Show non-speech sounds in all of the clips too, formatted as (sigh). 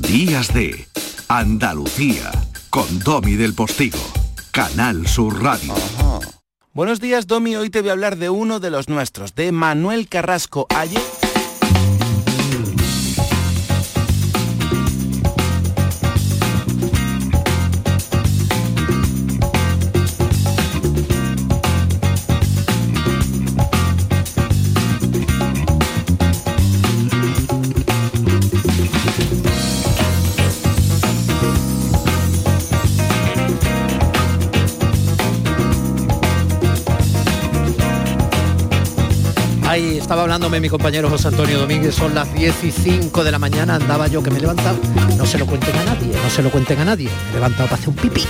Días de Andalucía con Domi del Postigo, Canal Sur Radio. Buenos días, Domi. Hoy te voy a hablar de uno de los nuestros, de Manuel Carrasco Ayer. Estaba hablándome mi compañero José Antonio Domínguez, son las 10 y 5 de la mañana, andaba yo que me he levantado, no se lo cuenten a nadie, no se lo cuenten a nadie, me he levantado para hacer un pipí.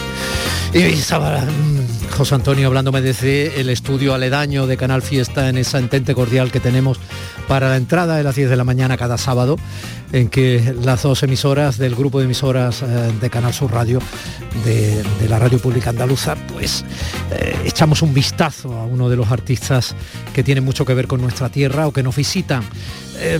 Y estaba mm, José Antonio hablándome desde el estudio aledaño de Canal Fiesta en esa entente cordial que tenemos para la entrada de las 10 de la mañana cada sábado, en que las dos emisoras del grupo de emisoras eh, de Canal Sur Radio, de, la Radio Pública Andaluza, pues eh, echamos un vistazo a uno de los artistas que tiene mucho que ver con nuestra tierra o que nos visitan. Eh,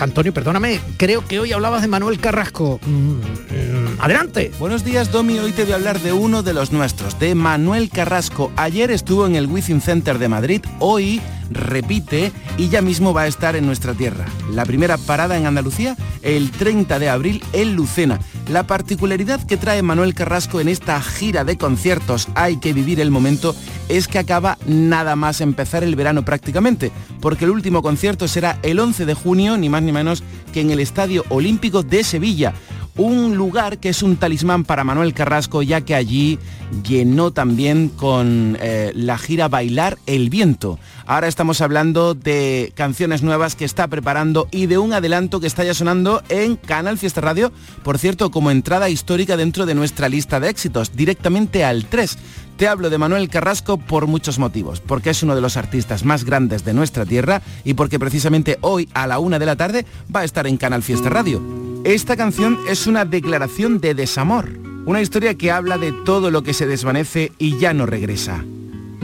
Antonio, perdóname, creo que hoy hablabas de Manuel Carrasco. Mm, mm, adelante. Buenos días, Domi. Hoy te voy a hablar de uno de los nuestros, de Manuel Carrasco. Ayer estuvo en el Wizzing Center de Madrid, hoy repite y ya mismo va a estar en nuestra tierra. La primera parada en Andalucía, el 30 de abril en Lucena. La particularidad que trae Manuel Carrasco en esta gira de conciertos Hay que vivir el momento es que acaba nada más empezar el verano prácticamente, porque el último concierto será el 11 de junio, ni más ni menos que en el Estadio Olímpico de Sevilla un lugar que es un talismán para Manuel Carrasco, ya que allí llenó también con eh, la gira Bailar el Viento. Ahora estamos hablando de canciones nuevas que está preparando y de un adelanto que está ya sonando en Canal Fiesta Radio, por cierto, como entrada histórica dentro de nuestra lista de éxitos, directamente al 3. Te hablo de Manuel Carrasco por muchos motivos, porque es uno de los artistas más grandes de nuestra tierra y porque precisamente hoy a la una de la tarde va a estar en Canal Fiesta Radio. Esta canción es una declaración de desamor, una historia que habla de todo lo que se desvanece y ya no regresa.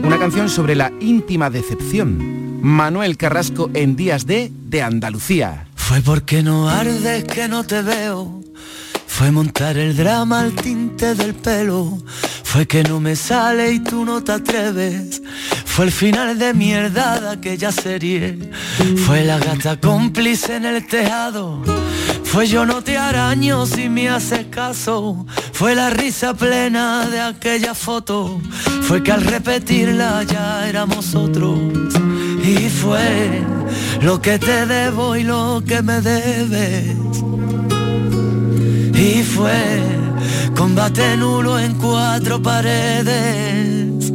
Una canción sobre la íntima decepción. Manuel Carrasco en Días de de Andalucía. Fue porque no ardes que no te veo. Fue montar el drama al tinte del pelo. Fue que no me sale y tú no te atreves. Fue el final de mierda de aquella serie. Fue la gata cómplice en el tejado. Fue yo no te araño si me haces caso. Fue la risa plena de aquella foto. Fue que al repetirla ya éramos otros. Y fue lo que te debo y lo que me debes. Y fue combate nulo en cuatro paredes.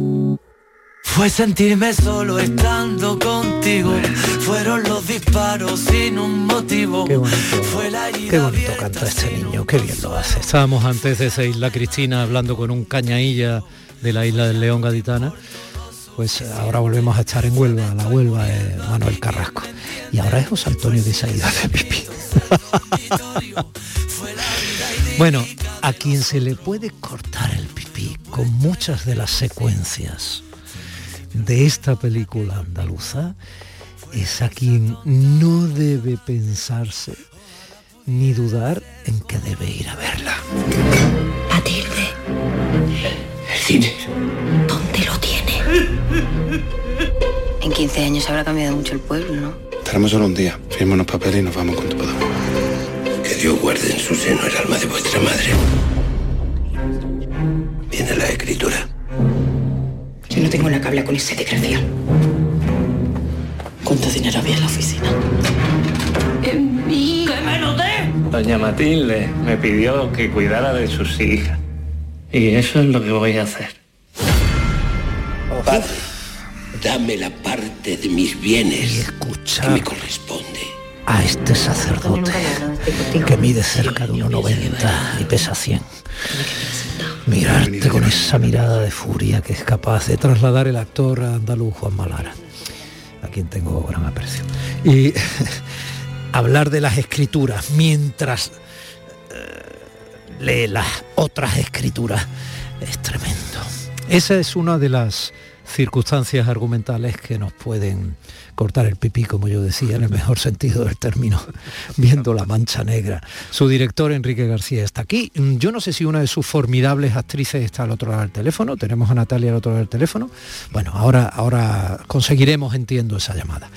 Fue sentirme solo estando contigo. Fueron los disparos sin un motivo. Qué bonito, Fue la qué bonito canta este niño, qué bien lo hace. Estábamos antes de esa isla Cristina hablando con un cañailla de la isla del León Gaditana. Pues ahora volvemos a estar en Huelva, la Huelva de Manuel Carrasco. Y ahora es José Antonio que se ha ido a hacer pipí. (laughs) bueno, a quien se le puede cortar el pipí con muchas de las secuencias de esta película andaluza es a quien no debe pensarse ni dudar en que debe ir a verla. Matilde, El dinero. En 15 años habrá cambiado mucho el pueblo, ¿no? Estaremos solo un día. Firma unos papeles y nos vamos cuanto podamos. Que Dios guarde en su seno el alma de vuestra madre. Viene la escritura. Yo no tengo la que hablar con ese desgraciado. ¿Cuánto dinero había en la oficina? ¡Que me lo dé! Doña Matilde me pidió que cuidara de sus hijas. Y eso es lo que voy a hacer. Padre, dame la parte de mis bienes que me corresponde. a este sacerdote que mide cerca de 1,90 y pesa 100. Mirarte con esa mirada de furia que es capaz de trasladar el actor andaluz Juan Malara, a quien tengo gran aprecio. Y (laughs) hablar de las escrituras mientras eh, lee las otras escrituras es tremendo. Esa es una de las circunstancias argumentales que nos pueden cortar el pipí, como yo decía, en el mejor sentido del término, (laughs) viendo la mancha negra. Su director, Enrique García, está aquí. Yo no sé si una de sus formidables actrices está al otro lado del teléfono. Tenemos a Natalia al otro lado del teléfono. Bueno, ahora, ahora conseguiremos, entiendo, esa llamada,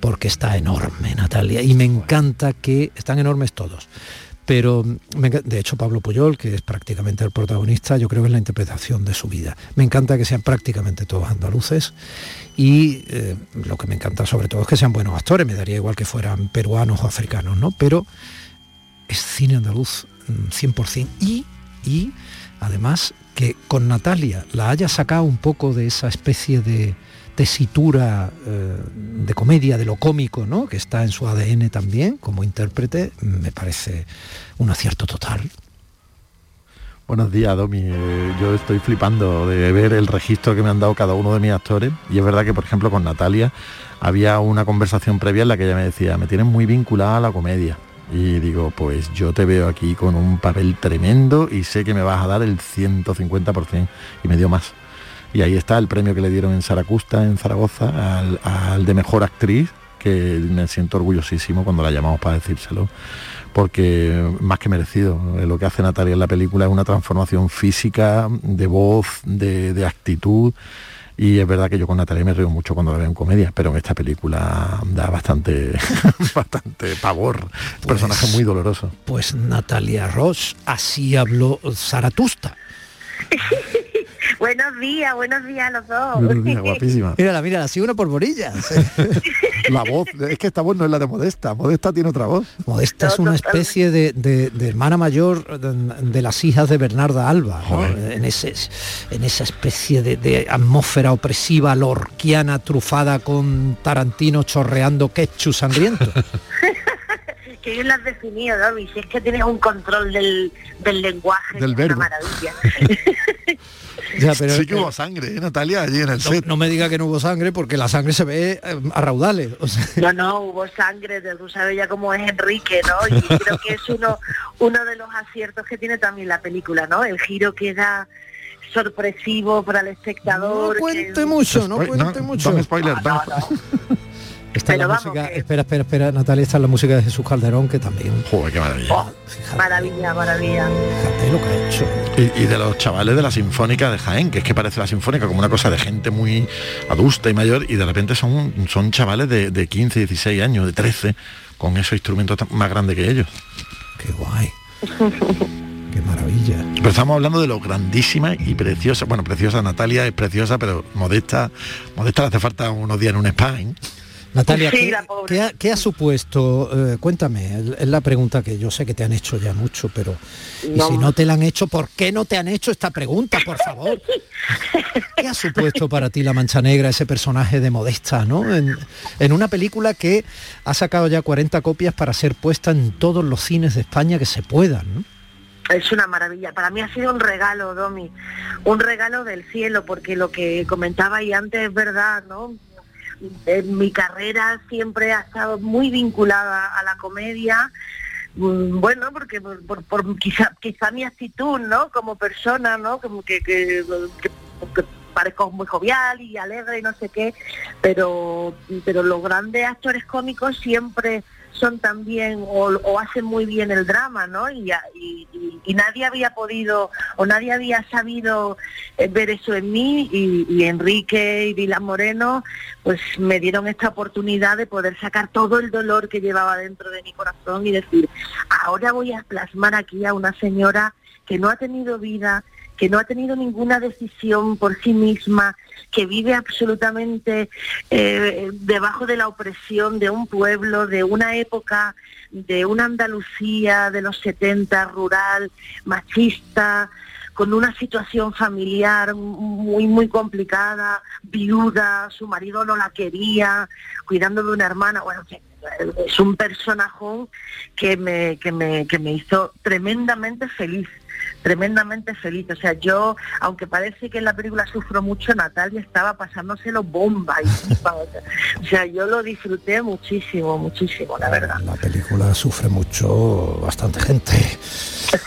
porque está enorme, Natalia, y me encanta que están enormes todos pero de hecho Pablo Puyol, que es prácticamente el protagonista, yo creo que es la interpretación de su vida. Me encanta que sean prácticamente todos andaluces y eh, lo que me encanta sobre todo es que sean buenos actores, me daría igual que fueran peruanos o africanos, ¿no? Pero es cine andaluz 100% mm, y, y además que con Natalia la haya sacado un poco de esa especie de tesitura eh, de comedia, de lo cómico, ¿no? que está en su ADN también como intérprete, me parece un acierto total. Buenos días, Domi. Eh, yo estoy flipando de ver el registro que me han dado cada uno de mis actores. Y es verdad que, por ejemplo, con Natalia había una conversación previa en la que ella me decía, me tienes muy vinculada a la comedia. Y digo, pues yo te veo aquí con un papel tremendo y sé que me vas a dar el 150% y me dio más y ahí está el premio que le dieron en Saracusta, en Zaragoza, al, de mejor actriz, que me siento orgullosísimo cuando la llamamos para decírselo, porque más que merecido. Lo que hace Natalia en la película es una transformación física, de voz, de, actitud. Y es verdad que yo con Natalia me río mucho cuando la veo en comedia, pero en esta película da bastante, (laughs) bastante pavor. Pues, personaje muy doloroso. Pues Natalia Ross, así habló Zaratusta. (laughs) Buenos días, buenos días a los dos. Buenos días, guapísima. (laughs) Mírala, mírala, así uno por borillas. (laughs) la voz, es que esta voz no es la de Modesta, Modesta tiene otra voz. Modesta es una especie de, hermana mayor de, las hijas de Bernarda Alba, en, ese, en esa especie de, atmósfera opresiva, lorquiana, trufada con Tarantino chorreando ketchup sangriento. (laughs) que bien lo has definido, ¿no? Si es que tienes un control del, lenguaje, del verbo. maravilla. Sí que hubo sangre, ¿eh, Natalia, allí en el set. No me diga que no hubo sangre porque la sangre se ve eh, a raudales. No, no, hubo sangre, tú sabes ya cómo es Enrique, ¿no? Y creo que es uno, uno de los aciertos que tiene también la película, ¿no? El giro que da sorpresivo para el espectador. No cuente mucho, no cuente mucho. spoiler, Esta la música, espera, espera, espera, Natalia, esta es la música de Jesús Calderón, que también... Joder, qué maravilla. Oh, maravilla, maravilla. Fíjate lo que ha hecho. Y, de los chavales de la Sinfónica de Jaén, que es que parece la Sinfónica como una cosa de gente muy adusta y mayor, y de repente son, son chavales de, de 15, 16 años, de 13, con esos instrumentos más grandes que ellos. Qué guay. (laughs) Qué maravilla. Pero estamos hablando de lo grandísima y preciosa. Bueno, preciosa Natalia es preciosa, pero modesta, modesta le hace falta unos días en un spa. ¿eh? Natalia, ¿qué, ha, supuesto? Eh, cuéntame, es la pregunta que yo sé que te han hecho ya mucho, pero y si no te la han hecho, ¿por qué no te han hecho esta pregunta, por favor? (laughs) ¿Qué ha supuesto para ti la Mancha Negra, ese personaje de Modesta, ¿no? En, en una película que ha sacado ya 40 copias para ser puesta en todos los cines de España que se puedan, ¿no? Es una maravilla. Para mí ha sido un regalo, Domi, un regalo del cielo, porque lo que comentaba y antes es verdad, ¿no? Mi carrera siempre ha estado muy vinculada a la comedia, mm, bueno, porque por, quizá, quizá mi actitud, ¿no? Como persona, ¿no? Como que, que, parezco muy jovial y alegre y no sé qué, pero, pero los grandes actores cómicos siempre son también o, hacen muy bien el drama, ¿no? Y, nadie había podido o nadie había sabido eh, ver eso en mí y, Enrique y Vila Moreno pues me dieron esta oportunidad de poder sacar todo el dolor que llevaba dentro de mi corazón y decir, ahora voy a plasmar aquí a una señora que no ha tenido vida, que no ha tenido ninguna decisión por sí misma, que vive absolutamente eh, debajo de la opresión de un pueblo, de una época, de una Andalucía de los 70, rural, machista, con una situación familiar muy, muy complicada, viuda, su marido no la quería, cuidando de una hermana, bueno, es un personaje que me, que me, que me hizo tremendamente feliz tremendamente feliz. O sea, yo, aunque parece que en la película sufro mucho, Natalia estaba pasándoselo bomba. Y, (laughs) o sea, yo lo disfruté muchísimo, muchísimo, la verdad. La película sufre mucho, bastante gente.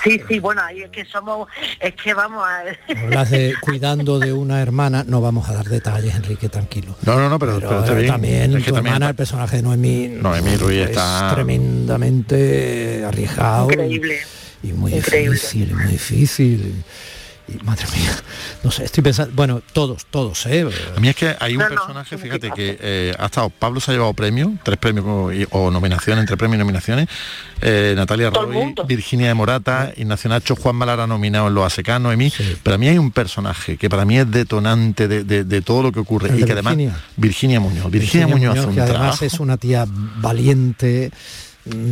Sí, sí, bueno, ahí es que somos, es que vamos a... (laughs) Hablas de cuidando de una hermana, no vamos a dar detalles, Enrique, tranquilo. No, no, no, pero, pero está bien. también Es que tu también hermana, el personaje de Noemí, Noemí Ruiz es está- tremendamente arriesgado. Increíble. Y muy Increíble. difícil, muy difícil. Y madre mía, no sé, estoy pensando, bueno, todos, todos, ¿eh? A mí es que hay un No, personaje, sí, fíjate, sí, que eh, ha estado, Pablo se ha llevado premios, tres premios o, y- o nominaciones, entre premios y nominaciones, eh, Natalia Roy. Virginia de Morata, Ignacio Nacho, Juan Malara nominado en Los Asecanos, Emi, pero a mí hay un personaje que para mí es detonante de, de- de todo lo que ocurre El y que además Virginia. Virginia Muñoz, Virginia, Muñoz, hace un que además trabajo, es una tía valiente,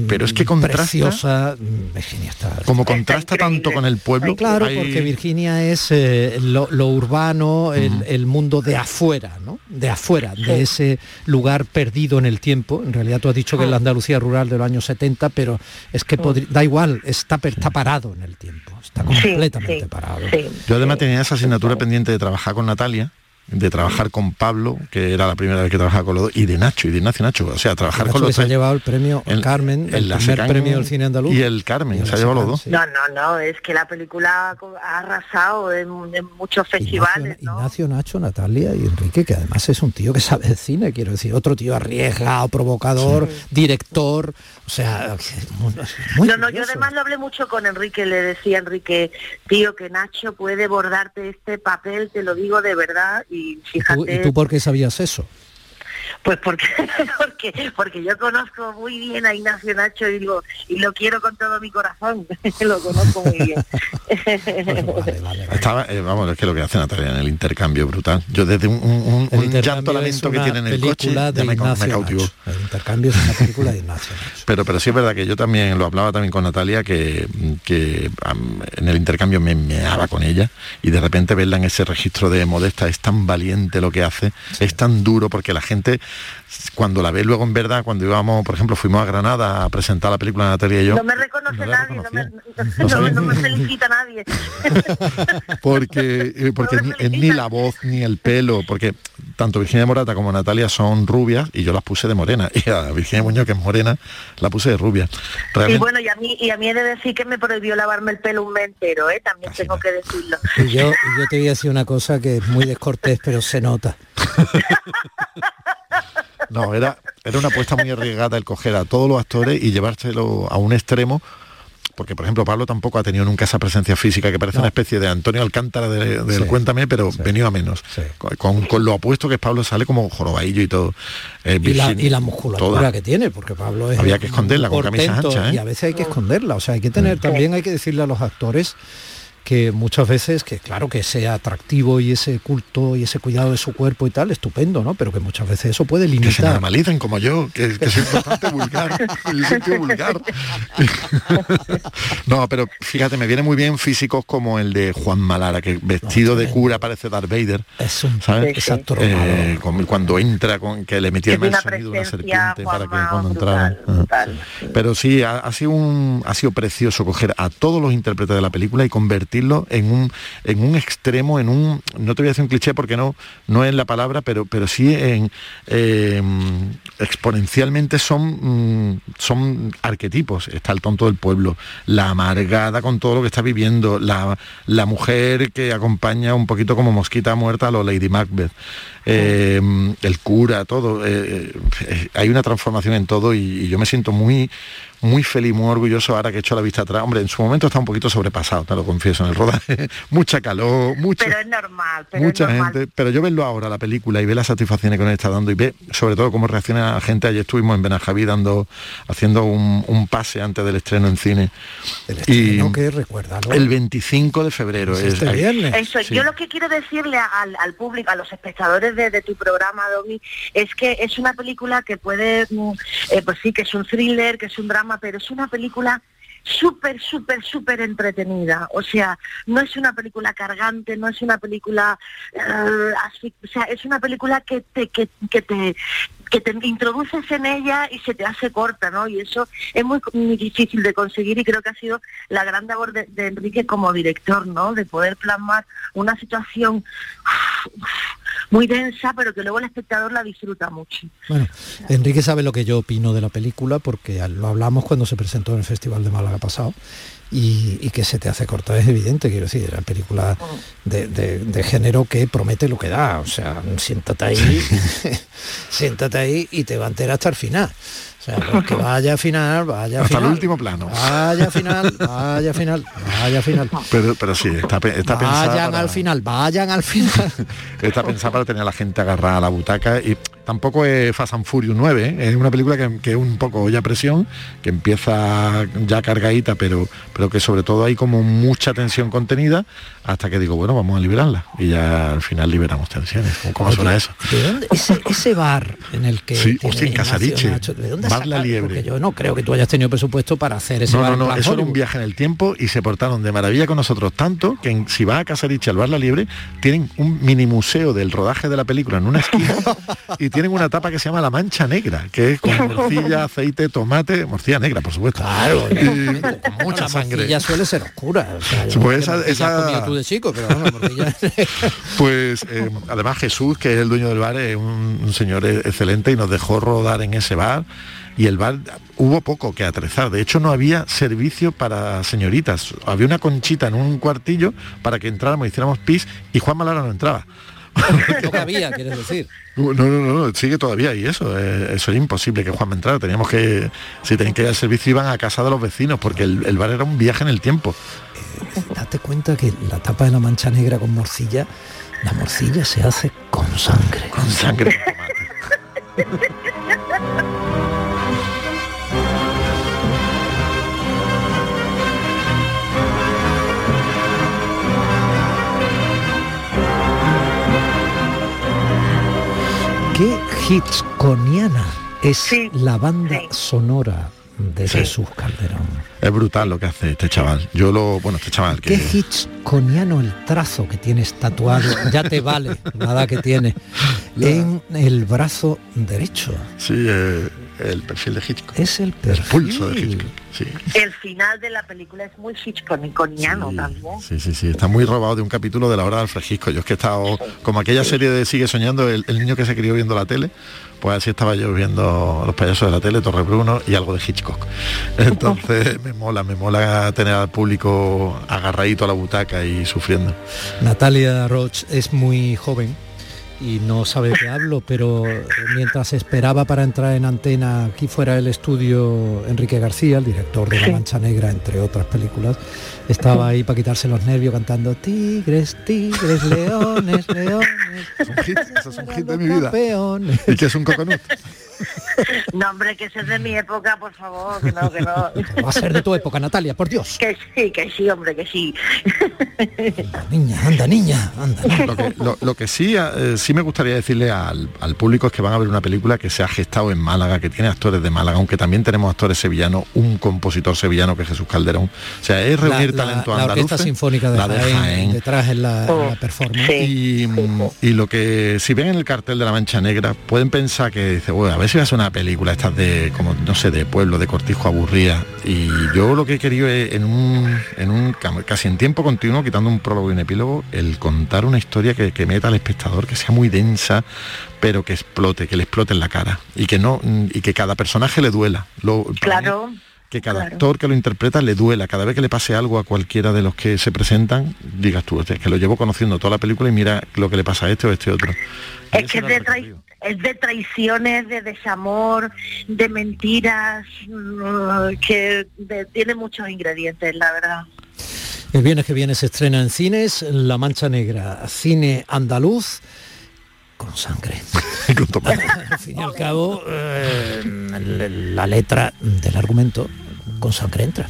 Pero es que contrasta- preciosa, mm, Virginia está como contrasta tanto con el pueblo, Claro, hay- porque Virginia es eh, lo, lo urbano, el, el mundo de afuera, ¿no? De afuera, de ese lugar perdido en el tiempo. En realidad tú has dicho que es la Andalucía rural de los años 70, pero es que podri- da igual, está, está parado en el tiempo, está completamente sí, parado. sí. Yo además tenía esa asignatura pendiente de trabajar con Natalia, de trabajar con Pablo, que era la primera vez que trabajaba con los dos, y de Nacho, y de Ignacio Nacho. O sea, trabajar Nacho con los se ha llevado el premio El- Carmen, el, La primer premio del cine andaluz. Y el Carmen, Y se ha el llevado los dos. sí. No, no, no, es que la película ha arrasado en, en muchos festivales, Ignacio, ¿no? Ignacio, Nacho, Natalia y Enrique, que además es un tío que sabe de cine, quiero decir, otro tío arriesgado, provocador, director, o sea, muy, muy no, no, yo además lo hablé mucho con Enrique, le decía Enrique, tío, que Nacho puede bordarte este papel, te lo digo de verdad, y ¿Y tú, fíjate, ¿Y tú por qué sabías eso? Pues porque, (laughs) porque, porque yo conozco muy bien a Ignacio Nacho y lo, y lo quiero con todo mi corazón, (laughs) lo conozco muy bien. Vale, vale, vale. (laughs) Estaba, eh, vamos, es que lo que hace Natalia en el intercambio brutal. Yo desde un, un- un- El un llanto lamento que tiene en el coche ya me, me Ignacio cautivó. Nacho. El intercambio es una película de Ignacio Nacho. Pero, pero sí es verdad que yo también lo hablaba también con Natalia, que, que en el intercambio me meaba con ella y de repente verla en ese registro de modesta es tan valiente lo que hace, es tan duro porque la gente cuando la ve luego en verdad, cuando íbamos, por ejemplo, fuimos a Granada a presentar la película Natalia y yo, no me reconoce no nadie, no me, reconocía. (laughs) no, sabía. no me felicita nadie. (laughs) porque eh, porque ni, eh, ni la voz ni el pelo porque tanto Virginia Morata como Natalia son rubias y yo las puse de morena (laughs) y a Virginia Muñoz que es morena la puse de rubia Y Realmente- bueno, y a mí y a mí he de decir que me prohibió lavarme el pelo un mes entero, ¿eh? También Así tengo no. que decirlo. Y yo, y yo te voy a decir una cosa que es muy descortés, pero se nota. No era era una apuesta muy arriesgada el coger a todos los actores y llevárselo a un extremo porque por ejemplo Pablo tampoco ha tenido nunca esa presencia física que parece No. una especie de Antonio Alcántara de- del Sí, Cuéntame pero sí. venido a menos Sí. con, con- lo apuesto que es Pablo sale como jorobaillo y todo Eh, Y la, y la musculatura toda. que tiene, porque Pablo es Había que esconderla con camisas anchas, ¿eh? Y a veces hay que esconderla. O sea, hay que tener, también hay que decirle a los actores que muchas veces, que claro que ese atractivo y ese culto y ese cuidado de su cuerpo y tal, estupendo, ¿no? Pero que muchas veces eso puede que se limitar. normalicen como yo, que, que soy bastante vulgar, (laughs) soy (laughs) no, pero fíjate, me viene muy bien físicos como el de Juan Malara, que vestido de cura parece Darth Vader, Es un ¿sabes? es actor Eh, con- cuando entra, con que le de el sonido de una serpiente para que cuando brutal, entrara. Ajá. brutal, sí. Pero sí, ha, ha sido un, ha sido precioso coger a todos los intérpretes de la película y convertirlo en un, en un extremo, en un, no te voy a decir un cliché porque no, no es la palabra, pero, pero sí en eh, exponencialmente son, mm, son arquetipos. Está el tonto del pueblo, la amargada con todo lo que está viviendo, la, la mujer que acompaña un poquito como mosquita muerta a lo Lady Macbeth. eh, el cura, todo. eh, eh, hay una transformación en todo y yo me siento muy muy feliz, muy orgulloso ahora que he hecho la vista atrás. Hombre, en su momento está un poquito sobrepasado, te lo confieso, en el rodaje. (laughs) Mucha calor, mucha, Pero es normal, pero mucha es normal. gente. Pero yo verlo ahora, la película, y ver las satisfacciones que nos está dando y ver sobre todo cómo reacciona la gente. Ayer estuvimos en Benajaví dando, haciendo un, un pase antes del estreno en cine. el y estreno que recuerda, El 25 de febrero. Es es- este viernes. Eso, Sí. yo lo que quiero decirle al, al público, a los espectadores de, de tu programa, Domi, es que es una película que puede, mm, eh, pues sí, que es un thriller, que es un drama, pero es una película súper, súper, súper entretenida. O sea, no es una película cargante, no es una película, eh, así, o sea, es una película que te, que te que te introduces en ella y se te hace corta, ¿no? Y eso es muy, muy difícil de conseguir y creo que ha sido la gran labor de, de Enrique como director, ¿no? De poder plasmar una situación muy densa, pero que luego el espectador la disfruta mucho. Bueno, Enrique sabe lo que yo opino de la película porque lo hablamos cuando se presentó en el Festival de Málaga pasado. Y, y que se te hace corta, es evidente, quiero decir, era película de, de- de género que promete lo que da, o sea, siéntate ahí, (laughs) siéntate ahí y te va a enterar hasta el final. O sea, pues que vaya a final, vaya a Hasta el último plano. Vaya a final, vaya a final, vaya a final. (laughs) Pero, pero sí, está, está Vayan para- al final, vayan al final. (laughs) Está pensada para tener a la gente agarrada a la butaca y tampoco es Fast and Furious 9, ¿eh? es una película que, que es un poco ya presión, que empieza ya cargadita, pero, pero que sobre todo hay como mucha tensión contenida hasta que digo, bueno, vamos a liberarla. Y ya al final liberamos tensiones. ¿Cómo, Oye, suena eso? ¿De dónde, ese, ese bar en el que Sí, hostia, en Casariche, Nacho, ¿de dónde Bar La? Liebre. Porque yo no creo que tú hayas tenido presupuesto para hacer ese No, bar no, no, eso era un viaje en el tiempo y se portaron de maravilla con nosotros tanto que en- si vas a Casariche al Bar La Liebre tienen un mini museo del rodaje de la película en una esquina (laughs) y tienen una tapa que se llama La Mancha Negra, que es con (laughs) morcilla, aceite, tomate, morcilla negra, por supuesto. Claro, Y evidentemente. con mucha la sangre. morcilla suele ser oscura. o sea, yo Pues esa- esa- tú de chico, pero vamos, la morcilla- (laughs) Pues eh, además Jesús, que es el dueño del bar, es un, un señor e- excelente y nos dejó rodar en ese bar. Y el bar hubo poco que atrezar. De hecho, no había servicio para señoritas. Había una conchita en un cuartillo para que entráramos, hiciéramos pis y Juan Malara no entraba. Lo que había, quieres decir. No, no, no, no, sigue todavía y eso, eh, eso era imposible que Juan me entrara. Teníamos que, si tenían que ir al servicio, iban a casa de los vecinos, porque el, el bar era un viaje en el tiempo. Date cuenta que la tapa de la mancha negra con morcilla, la morcilla se hace con sangre. Con sangre. (laughs) hitchconiana es Sí, la banda sí. sonora de Sí. Jesús Calderón. Es brutal lo que hace este chaval. Yo lo, bueno, este chaval que Qué hitchconiano el trazo que tienes tatuado, ya te vale, nada que tiene, (laughs) en el brazo derecho. sí, eh, el perfil de Hitchcock. Es el El perfil. pulso de Hitchcock. Sí. El final de la película es muy hitchcockiano Sí, también. Sí, sí, sí, está muy robado de un capítulo de la hora del Alfred Yo es que he estado, como aquella serie de Sigue Soñando, el, el niño que se crió viendo la tele, pues así estaba yo viendo los payasos de la tele, Torre Bruno y algo de Hitchcock. (laughs) Entonces me mola, me mola tener al público agarradito a la butaca y sufriendo. Natalia Roch es muy joven y no sabe de qué hablo, pero mientras esperaba para entrar en antena aquí fuera el estudio Enrique García, el director de La Mancha Negra, entre otras películas, estaba ahí para quitarse los nervios cantando Tigres, tigres, leones, leones. Es un hit, es un hit de mi vida. campeones. ¿Y que es un coconut? (laughs) (laughs) No, hombre, que ese es de mi época, por favor, que no, que no. (laughs) Va a ser de tu época, Natalia, por Dios. Que sí, que sí, hombre, que sí. Niña, anda, niña, anda. niña. Lo que, lo- lo que sí, eh, sí me gustaría decirle al, al público es que van a ver una película que se ha gestado en Málaga, que tiene actores de Málaga, aunque también tenemos actores sevillanos, un compositor sevillano que es Jesús Calderón. O sea, es La, reunir la- talento la andaluz. Orquesta Sinfónica de, la de Jaén, Jaén. detrás en la, Oh, la performance. sí. Y, y lo que si ven en el cartel de la Mancha Negra pueden pensar que dice, bueno, a ver si va a ser una película estas de como no sé de pueblo, de cortijo aburrida. Y yo lo que he querido es en un, en un casi en tiempo continuo, quitando un prólogo y un epílogo, el contar una historia que, que meta al espectador, que sea muy densa, pero que explote, que le explote en la cara. Y que no, y que cada personaje le duela. Lo, mí, Claro. que cada claro. actor que lo interpreta le duela, cada vez que le pase algo a cualquiera de los que se presentan, digas tú, "Hostia, es que lo llevo conociendo toda la película y mira lo que le pasa a este o a este otro. Es que era es de traiciones, de desamor, de mentiras, mm, que de- tiene muchos ingredientes, la verdad. El viernes que viene se estrena en cines La Mancha Negra, cine andaluz con sangre. (laughs) Al fin y al cabo, eh, la letra del argumento con sangre entra.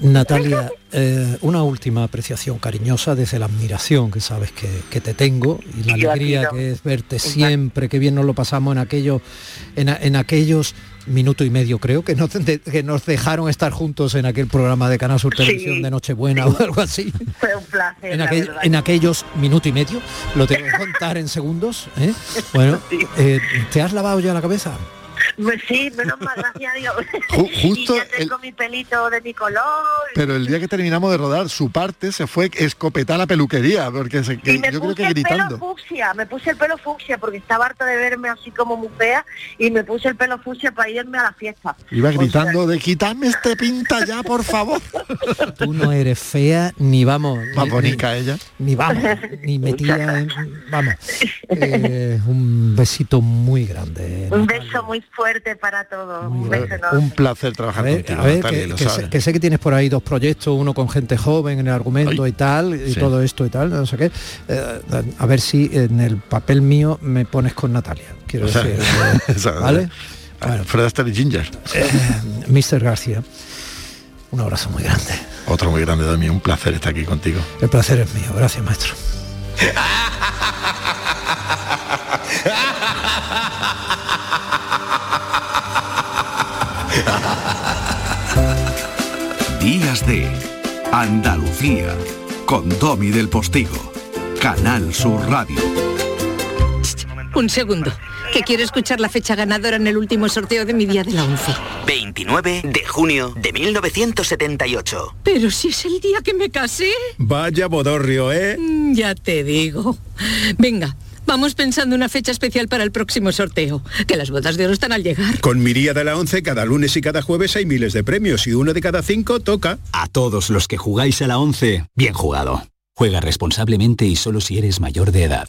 Natalia, eh, una última apreciación cariñosa desde la admiración que sabes que, que te tengo y la Yo alegría que es verte siempre, que bien nos lo pasamos en aquellos, en, aquellos minuto y medio creo que nos, de- que nos dejaron estar juntos en aquel programa de Canal Sur Televisión Sí. de Nochebuena o algo así. (laughs) Fue un placer. En, la aquel- verdad. en aquellos minuto y medio, lo tengo que contar en segundos. ¿eh? (laughs) Bueno, eh, ¿te has lavado ya la cabeza? Pues Sí, menos mal, gracias a Dios. Ju- (laughs) justo y ya tengo mi pelito de mi color. Pero el día que terminamos de rodar, su parte se fue escopetar la peluquería, porque se- que- Y me yo creo puse que el gritando. pelo fucsia, me puse el pelo fucsia porque estaba harta de verme así como muy fea y me puse el pelo fucsia para irme a la fiesta. Iba O sea, gritando de quitarme este pinta ya, por favor. (laughs) Tú no eres fea ni vamos. Más ni- bonita ella. Ni, ni vamos, ni (laughs) metida en. Vamos. Eh, un besito muy grande. un beso muy fuerte para todos. Un beso enorme. Un placer trabajar ver, contigo, a ver, Natalia, que, lo que sabes. sé, que sé que tienes por ahí dos proyectos, uno con gente joven en el argumento y tal, y sí. todo esto y tal, no sé qué. Eh, a ver si en el papel mío me pones con Natalia. Quiero (laughs) O sea, decir, (laughs) eh, ¿vale? Fred Astaire y Ginger. Eh, Mr. García, un abrazo muy grande. Otro muy grande de mí, un placer estar aquí contigo. El placer es mío, gracias maestro. (laughs) (laughs) Días de Andalucía con Domi del Postigo, Canal Sur Radio. Un segundo, que quiero escuchar la fecha ganadora en el último sorteo de mi día de la 11. 29 de junio de 1978. Pero si es el día que me casé. Vaya bodorrio, ¿eh? Mm, Ya te digo. Venga, vamos pensando una fecha especial para el próximo sorteo. Que las bodas de oro están al llegar. Con mi día de la 11, cada lunes y cada jueves hay miles de premios y uno de cada cinco toca. A todos los que jugáis a la 11, bien jugado. Juega responsablemente y solo si eres mayor de edad.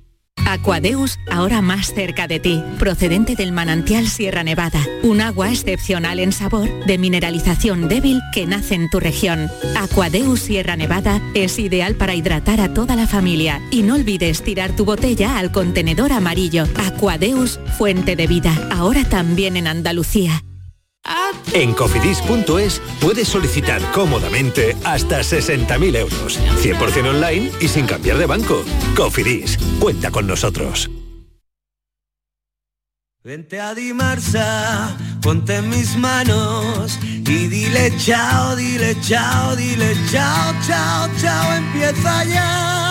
Aquadeus, ahora más cerca de ti, procedente del manantial Sierra Nevada, un agua excepcional en sabor, de mineralización débil que nace en tu región. Aquadeus Sierra Nevada es ideal para hidratar a toda la familia y no olvides tirar tu botella al contenedor amarillo. Aquadeus, fuente de vida, ahora también en Andalucía. En cofidis.es puedes solicitar cómodamente hasta 60.000 euros, 100% online y sin cambiar de banco. Cofidis, cuenta con nosotros. Vente a Dimarsa, ponte en mis manos y dile chao, dile chao, dile chao, chao, chao, empieza ya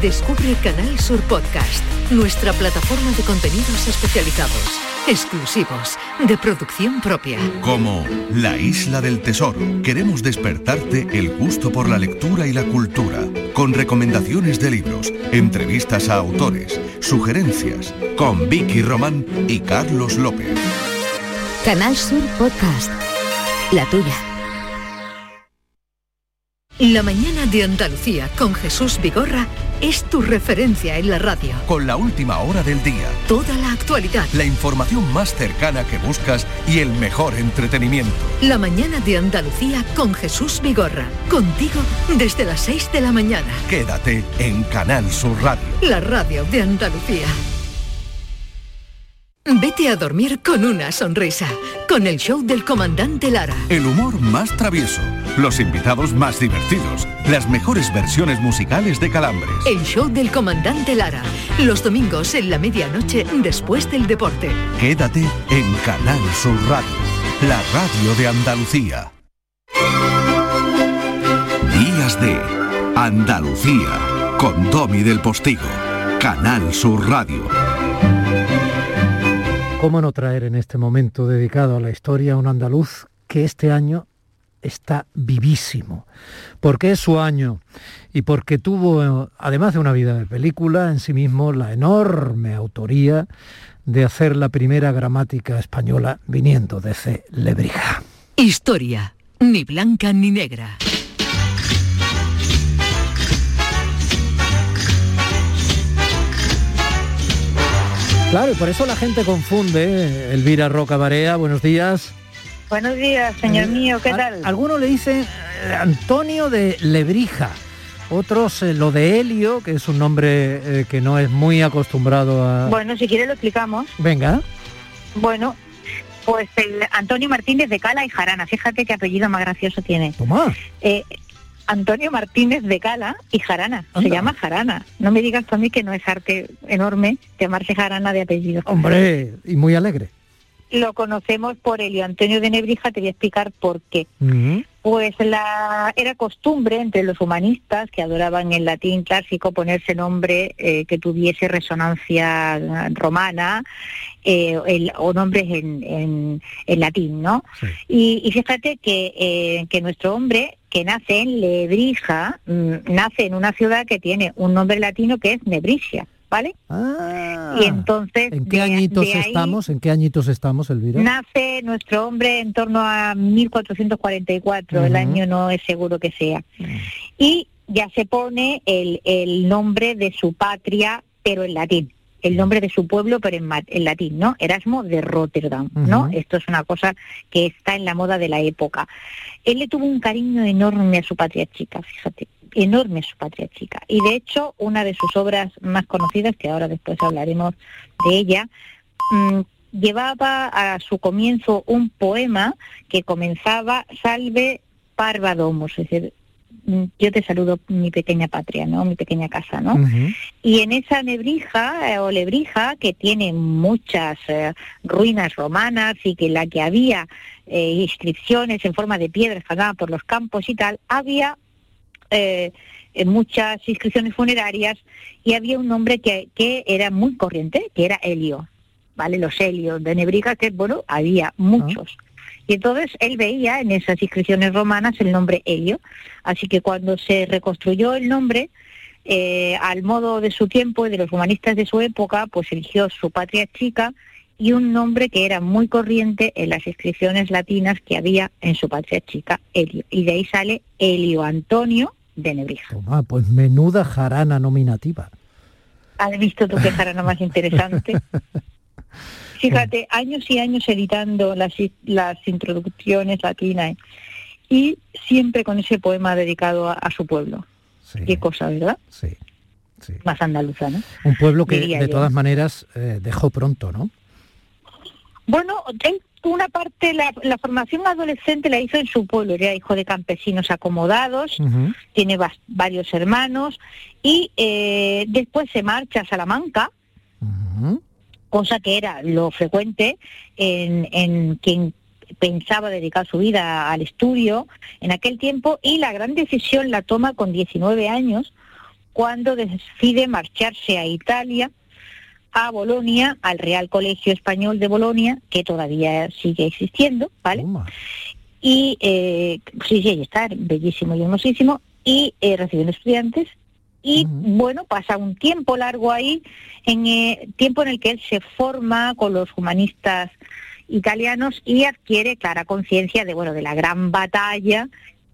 Descubre Canal Sur Podcast, nuestra plataforma de contenidos especializados, exclusivos, de producción propia. Como La Isla del Tesoro, queremos despertarte el gusto por la lectura y la cultura, con recomendaciones de libros, entrevistas a autores, sugerencias, con Vicky Román y Carlos López. Canal Sur Podcast. La tuya. La mañana de Andalucía con Jesús Vigorra es tu referencia en la radio. Con la última hora del día, Toda la actualidad. la información más cercana que buscas y el mejor entretenimiento. La mañana de Andalucía con Jesús Vigorra. Contigo desde las 6 de la mañana. Quédate en Canal Sur Radio. La radio de Andalucía. Vete a dormir con una sonrisa. Con el show del comandante Lara. El humor más travieso, los invitados más divertidos, las mejores versiones musicales de Calambres. El show del comandante Lara. Los domingos en la medianoche después del deporte. Quédate en Canal Sur Radio, la radio de Andalucía. Días de Andalucía con Domi del Postigo, Canal Sur Radio. ¿Cómo no traer en este momento dedicado a la historia a un andaluz que este año está vivísimo? Porque es su año y porque tuvo, además de una vida de película, en sí mismo la enorme autoría de hacer la primera gramática española viniendo desde Lebrija. Historia. Ni blanca ni negra. Claro, y por eso la gente confunde. Elvira Roca Barea, buenos días. Buenos días, señor mío, ¿qué tal? Algunos le dicen eh, Antonio de Lebrija, otros eh, lo de Helio, que es un nombre eh, que no es muy acostumbrado a... Bueno, si quiere lo explicamos. Venga. Bueno, pues el Antonio Martínez de Cala y Jarana. Fíjate qué apellido más gracioso tiene. Toma. Eh, Antonio Martínez de Cala y Jarana. Se llama Jarana. No me digas tú a mí que no es arte enorme llamarse Jarana de apellido. Hombre, y muy alegre. Lo conocemos por Helio Antonio de Nebrija, te voy a explicar por qué. Pues la, era costumbre entre los humanistas que adoraban el latín clásico ponerse nombre eh, que tuviese resonancia eh, romana eh, el- o nombres en, en- en latín, ¿no? Y, y fíjate que, eh, que nuestro hombre, que nace en Lebrija, mm, nace en una ciudad que tiene un nombre latino que es Nebrisia, ¿vale? y entonces Ah, ¿En qué de- añitos de ahí estamos? ¿En qué añitos estamos, Elvira? Nace nuestro hombre en torno a 1444, el Ujú. año no es seguro que sea. Y ya se pone el, el nombre de su patria, pero en latín. El nombre de su pueblo, pero en, en latín, ¿no? Erasmo de Rotterdam, ¿no? Esto es una cosa que está en la moda de la época. Él le tuvo un cariño enorme a su patria chica, fíjate, enorme su patria chica. Y de hecho, una de sus obras más conocidas, que ahora después hablaremos de ella, mm, llevaba a su comienzo un poema que comenzaba Salve Parva Domus, es decir, mm, yo te saludo mi pequeña patria, ¿no? Mi pequeña casa, ¿no? Y en esa nebrija eh, o lebrija que tiene muchas eh, ruinas romanas y que la que había eh, inscripciones en forma de piedras que andaban por los campos y tal, había eh, muchas inscripciones funerarias y había un nombre que, que era muy corriente, que era Helio, ¿vale? Los Helios de Nebrija, que bueno, había muchos. Y entonces él veía en esas inscripciones romanas el nombre Helio. Así que cuando se reconstruyó el nombre, eh, al modo de su tiempo y de los humanistas de su época, pues eligió su patria chica y un nombre que era muy corriente en las inscripciones latinas que había en su patria chica, Helio. Y de ahí sale Helio Antonio de Nebrija. Pues menuda jarana nominativa. ¿Has visto tú qué jarana más interesante? (laughs) Fíjate, años y años editando las, las introducciones latinas y siempre con ese poema dedicado a, a su pueblo. Qué cosa, ¿verdad? Sí, Más andaluza, ¿no? Un pueblo que Diría de yo. todas maneras eh, dejó pronto, ¿no? Bueno, él, una parte, la, la formación adolescente la hizo en su pueblo, era hijo de campesinos acomodados, tiene varios hermanos y eh, después se marcha a Salamanca, cosa que era lo frecuente en, en quien pensaba dedicar su vida al estudio en aquel tiempo y la gran decisión la toma con 19 años cuando decide marcharse a Italia a Bolonia, al Real Colegio Español de Bolonia, que todavía sigue existiendo, ¿vale? Y eh, sí, sí, ahí está, bellísimo y hermosísimo, y eh, recibiendo estudiantes. Y bueno, pasa un tiempo largo ahí, en eh, tiempo en el que él se forma con los humanistas italianos y adquiere clara conciencia de bueno de la gran batalla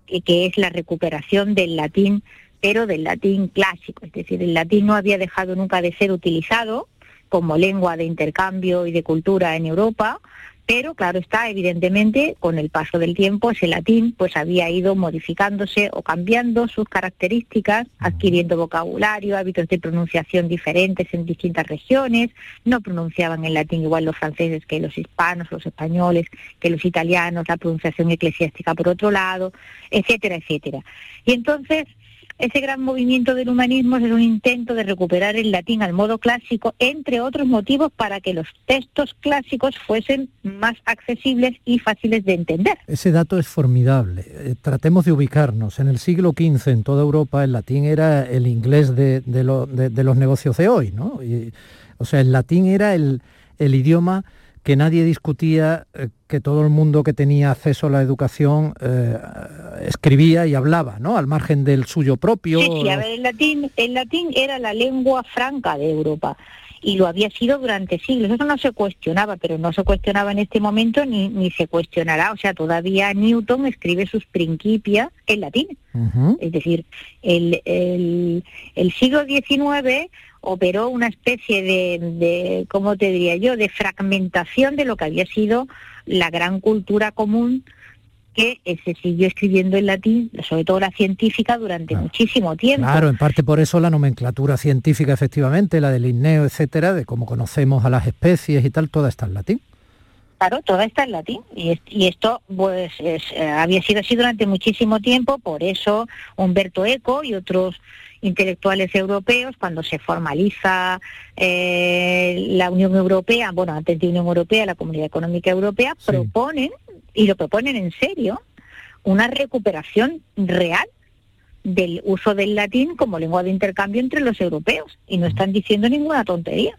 que, que es la recuperación del latín, pero del latín clásico, es decir, el latín no había dejado nunca de ser utilizado como lengua de intercambio y de cultura en Europa, pero claro está, evidentemente, con el paso del tiempo ese latín pues había ido modificándose o cambiando sus características, adquiriendo vocabulario, hábitos de pronunciación diferentes en distintas regiones, no pronunciaban el latín igual los franceses que los hispanos, los españoles, que los italianos, la pronunciación eclesiástica por otro lado, etcétera, etcétera. Y entonces ese gran movimiento del humanismo es un intento de recuperar el latín al modo clásico, entre otros motivos para que los textos clásicos fuesen más accesibles y fáciles de entender. Ese dato es formidable. Eh, tratemos de ubicarnos. En el siglo XV en toda Europa el latín era el inglés de, de lo- de- de los negocios de hoy, ¿no? O sea, el latín era el idioma que nadie discutía, eh, que todo el mundo que tenía acceso a la educación eh, escribía y hablaba, ¿no? Al margen del suyo propio. Sí, sí, a ver, el latín, el latín era la lengua franca de Europa y lo había sido durante siglos. Eso no se cuestionaba, pero no se cuestionaba en este momento ni, ni se cuestionará. O sea, todavía Newton escribe sus Principia en latín. Es decir, el, el, el siglo XIX operó una especie de, de, ¿cómo te diría yo?, de fragmentación de lo que había sido la gran cultura común que se siguió escribiendo en latín, sobre todo la científica, durante muchísimo tiempo. Claro, en parte por eso la nomenclatura científica, efectivamente, la del Linneo, etcétera, de cómo conocemos a las especies y tal, toda está en latín. Claro, toda está en latín y, esto pues eh, había sido así durante muchísimo tiempo, por eso Humberto Eco y otros intelectuales europeos, cuando se formaliza eh, la Unión Europea, bueno, antes de Unión Europea, la Comunidad Económica Europea, proponen, y lo proponen en serio, una recuperación real del uso del latín como lengua de intercambio entre los europeos, y no están diciendo ninguna tontería.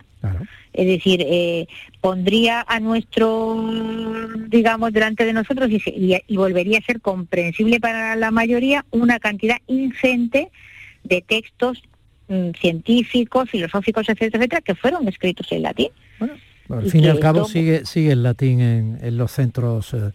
Es decir, eh, pondría a nuestro, digamos, delante de nosotros y, y, volvería a ser comprensible para la mayoría una cantidad ingente de textos mm, científicos, filosóficos, etcétera, etcétera, que fueron escritos en latín. Bueno, al fin y al cabo sigue, sigue el latín en, los centros eh, eh,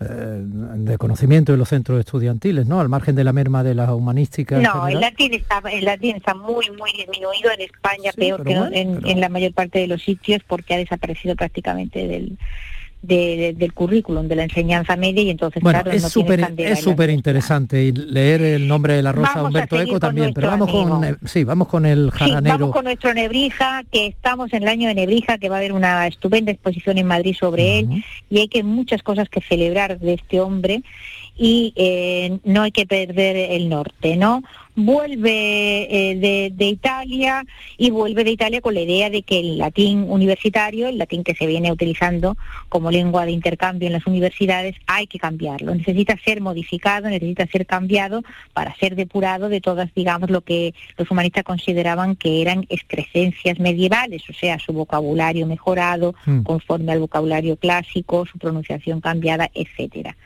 de conocimiento de los centros estudiantiles, ¿no? Al margen de la merma de las humanísticas. No, el latín está, el latín está muy, muy disminuido en España, peor que en, en, la mayor parte de los sitios, porque ha desaparecido prácticamente del, del currículum de la enseñanza media y entonces claro es súper es súper interesante y leer el nombre de la rosa Humberto Eco también pero vamos con sí vamos con el jaranero vamos con nuestro Nebrija que estamos en el año de Nebrija que va a haber una estupenda exposición en Madrid sobre él y hay que muchas cosas que celebrar de este hombre y eh, no hay que perder el norte, ¿no? Vuelve eh, de, Italia y vuelve de Italia con la idea de que el latín universitario, el latín que se viene utilizando como lengua de intercambio en las universidades, hay que cambiarlo. Necesita ser modificado, necesita ser cambiado para ser depurado de todas, digamos, lo que los humanistas consideraban que eran excrescencias medievales, o sea, su vocabulario mejorado, mm. conforme al vocabulario clásico, su pronunciación cambiada, etcétera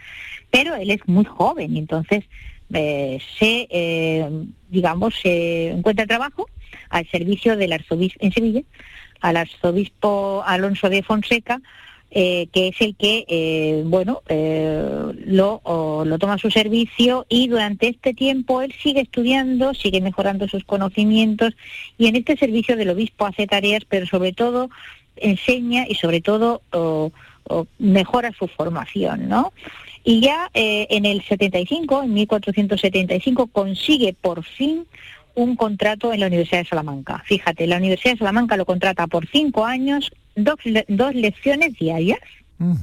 pero él es muy joven y entonces eh, se, eh, digamos, se encuentra trabajo al servicio del arzobispo en Sevilla, al arzobispo Alonso de Fonseca, eh, que es el que, bueno, lo, lo toma a su servicio y durante este tiempo él sigue estudiando, sigue mejorando sus conocimientos y en este servicio del obispo hace tareas, pero sobre todo enseña y sobre todo mejora su formación, ¿no? Y ya eh, en el 75, en 1475, consigue por fin un contrato en la Universidad de Salamanca. Fíjate, la Universidad de Salamanca lo contrata por cinco años, dos, dos lecciones diarias,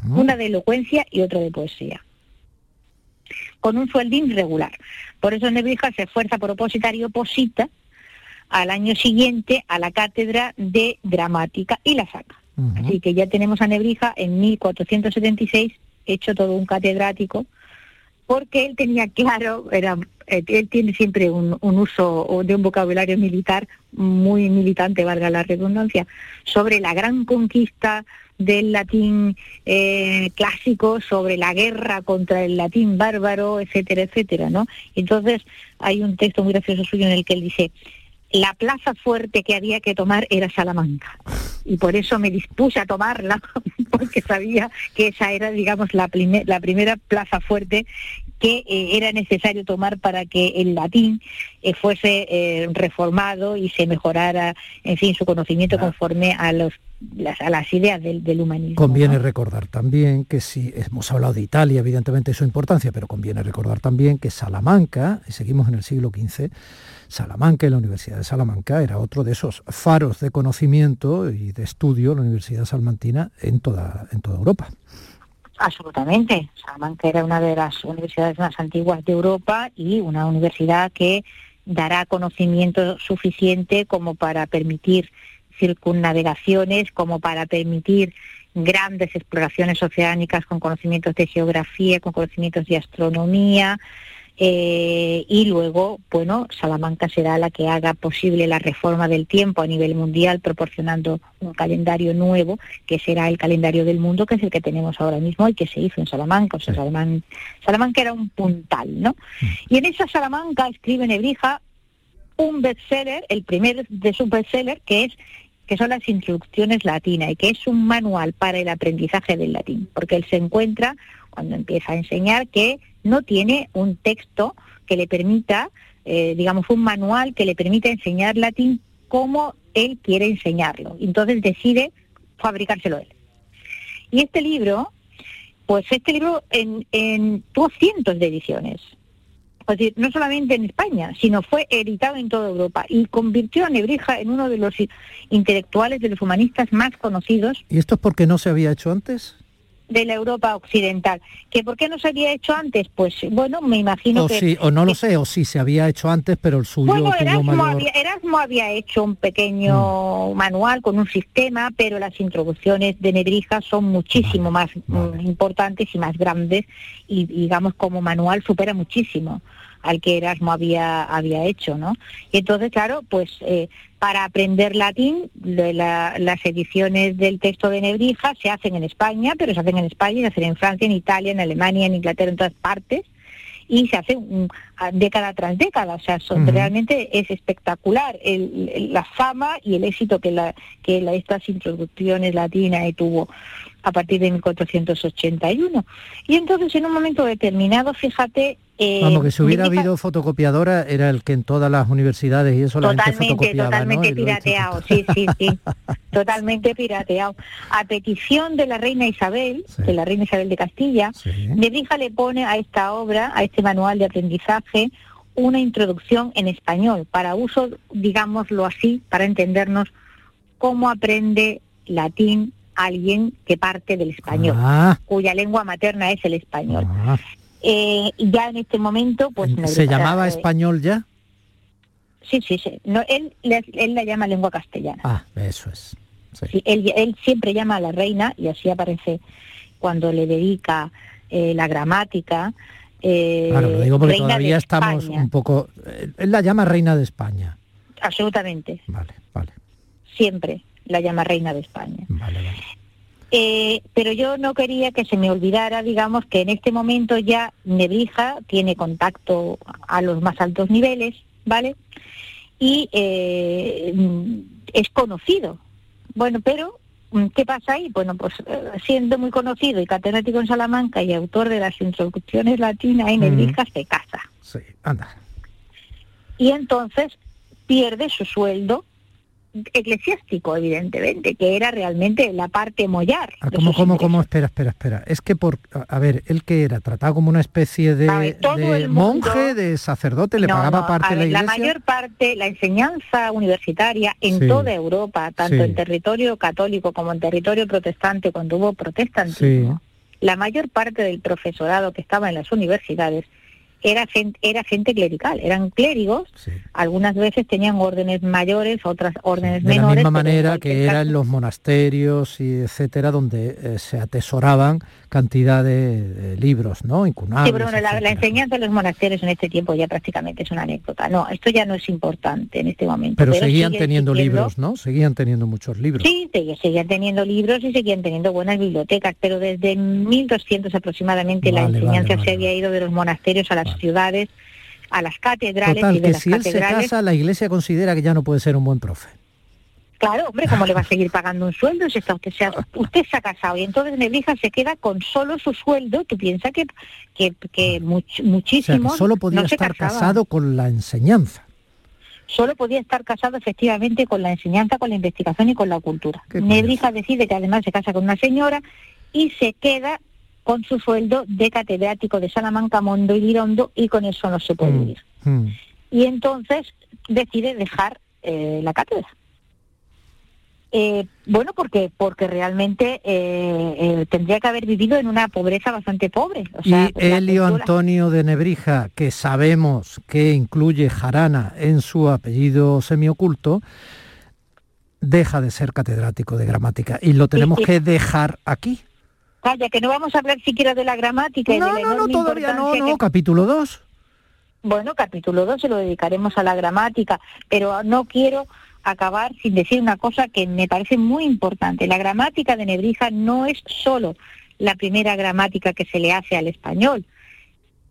una de elocuencia y otra de poesía, con un sueldín regular. Por eso Nebrija se esfuerza por opositar y oposita al año siguiente a la cátedra de gramática y la saca. Así que ya tenemos a Nebrija en 1476 hecho todo un catedrático, porque él tenía claro, era, eh, él tiene siempre un, uso de un vocabulario militar muy militante, valga la redundancia, sobre la gran conquista del latín eh, clásico, sobre la guerra contra el latín bárbaro, etcétera, etcétera, ¿no? Entonces hay un texto muy gracioso suyo en el que él dice, la plaza fuerte que había que tomar era Salamanca. Y por eso me dispuse a tomarla, (laughs) porque sabía que esa era, digamos, la, la primera plaza fuerte que eh, era necesario tomar para que el latín eh, fuese eh, reformado y se mejorara, en fin, su conocimiento conforme a los las, a las ideas del, humanismo. Conviene recordar también que si hemos hablado de Italia, evidentemente su importancia, pero conviene recordar también que Salamanca, y seguimos en el siglo XV, Salamanca y la Universidad de Salamanca era otro de esos faros de conocimiento y de estudio, la Universidad salmantina, en toda, en toda Europa. Absolutamente. Salamanca era una de las universidades más antiguas de Europa y una universidad que dará conocimiento suficiente como para permitir circunnavegaciones como para permitir grandes exploraciones oceánicas con conocimientos de geografía, con conocimientos de astronomía, eh, y luego, bueno, Salamanca será la que haga posible la reforma del tiempo a nivel mundial, proporcionando un calendario nuevo, que será el calendario del mundo, que es el que tenemos ahora mismo y que se hizo en Salamanca. O sea, Salamanca, Salamanca era un puntal, ¿no? Mm. Y en esa Salamanca escribe Nebrija un bestseller, el primer de su bestseller, que es que son las instrucciones latinas y que es un manual para el aprendizaje del latín, porque él se encuentra cuando empieza a enseñar que no tiene un texto que le permita, eh, digamos, un manual que le permita enseñar latín cómo él quiere enseñarlo. Entonces decide fabricárselo él. Y este libro, pues este libro en, en, tuvo cientos de ediciones. Es decir, no solamente en España, sino fue editado en toda Europa y convirtió a Nebrija en uno de los intelectuales, de los humanistas más conocidos. ¿Y esto es porque no se había hecho antes? De la Europa occidental. ¿Que por qué no se había hecho antes? Pues bueno, me imagino o que... Sí, o no lo sé, o sí se había hecho antes, pero el suyo bueno, tuvo Erasmo, mayor... había, Erasmo había hecho un pequeño manual con un sistema, pero las introducciones de Nebrija son muchísimo más mm, importantes y más grandes y digamos como manual supera muchísimo al que Erasmo había, había hecho, ¿no? Y entonces, claro, pues eh, para aprender latín, de la- las ediciones del texto de Nebrija se hacen en España, pero se hacen en España, se hacen en Francia, en Italia, en Alemania, en Inglaterra, en todas partes, y se hace a- década tras década, o sea, son- realmente es espectacular el- el- la fama y el éxito que, la, que la- estas introducciones latinas tuvo a partir de 1481. Y entonces, en un momento determinado, fíjate... eh, Vamos, que si hubiera habido fotocopiadora era el que en todas las universidades y eso la gente Totalmente, ¿no? totalmente pirateado, sí, sí, sí, (laughs) totalmente pirateado. A petición de la reina Isabel, de la reina Isabel de Castilla, Nebrija le pone a esta obra, a este manual de aprendizaje, una introducción en español, para uso, digámoslo así, para entendernos cómo aprende latín alguien que parte del español, Ah. cuya lengua materna es el español. Eh, ya en este momento, pues... ¿Se llamaba español ya? Sí, sí, sí. No, él, la llama lengua castellana. Ah, eso es. Sí, él, él siempre llama a la reina, y así aparece cuando le dedica eh, la gramática. eh, Claro, lo digo porque todavía estamos España. un poco... eh, Él la llama reina de España. Absolutamente. Vale, vale. Siempre la llama reina de España. Eh, pero yo no quería que se me olvidara, digamos, que en este momento ya Nebrija tiene contacto a los más altos niveles, ¿vale? Y eh, mm, es conocido. Bueno, pero mm, ¿qué pasa ahí? Bueno, pues eh, siendo muy conocido y catedrático en Salamanca y autor de las introducciones latinas en Nebrija, se casa. Sí, anda. Y entonces pierde su sueldo eclesiástico, evidentemente, que era realmente la parte mollar. Ah, ¿Cómo, cómo, cómo? Espera, espera, espera. Es que por... A ver, ¿él que era? ¿Tratado como una especie de, ver, mundo- monje, de sacerdote? ¿Le No, pagaba no, parte de la iglesia? mayor parte, la enseñanza universitaria en Sí. toda Europa, tanto Sí. en territorio católico como en territorio protestante, cuando hubo protestantismo, Sí. la mayor parte del profesorado que estaba en las universidades era gente, era gente clerical, eran clérigos, algunas veces tenían órdenes mayores, otras órdenes De la menores. misma pero en manera que era caso- en los monasterios y etcétera, donde eh, se atesoraban cantidad de, de libros, ¿no? Incunables. Sí, pero bueno, la, la enseñanza de los monasterios en este tiempo ya prácticamente es una anécdota. No, esto ya no es importante en este momento. Pero seguían sigue teniendo libros, ¿no? Seguían teniendo muchos libros. Sí, sí, seguían teniendo libros y seguían teniendo buenas bibliotecas, pero desde 1200 aproximadamente la Vale, enseñanza vale, se había ido de los monasterios a las ciudades, a las catedrales y de que las si él se catedrales. casa, la iglesia considera que ya no puede ser un buen profe. Claro, hombre, ¿cómo le va a (laughs) seguir pagando un sueldo si está usted, se ha, usted se ha casado? Y entonces Nebrija se queda con solo su sueldo, tú piensas que, que, que much- O sea, que muchísimos solo podía no estar casaban. casado con la enseñanza. solo podía estar casado efectivamente con la enseñanza, con la investigación y con la cultura. Nebrija decide que además se casa con una señora y se queda con su sueldo de catedrático de Salamanca, Mondo y Lirondo y con eso no se puede vivir. Mm. Y entonces decide dejar eh, la cátedra. Eh, bueno, porque porque realmente eh, eh, tendría que haber vivido en una pobreza bastante pobre. O sea, y la Elio cultura- Antonio de Nebrija, que sabemos que incluye Jarana en su apellido semioculto, deja de ser catedrático de gramática y lo tenemos sí. que dejar aquí. Calla, que no vamos a hablar siquiera de la gramática y No, de la no, no, todavía no, importancia no, que- capítulo 2. Bueno, capítulo 2 se lo dedicaremos a la gramática, pero no quiero acabar sin decir una cosa que me parece muy importante. La gramática de Nebrija no es solo la primera gramática que se le hace al español.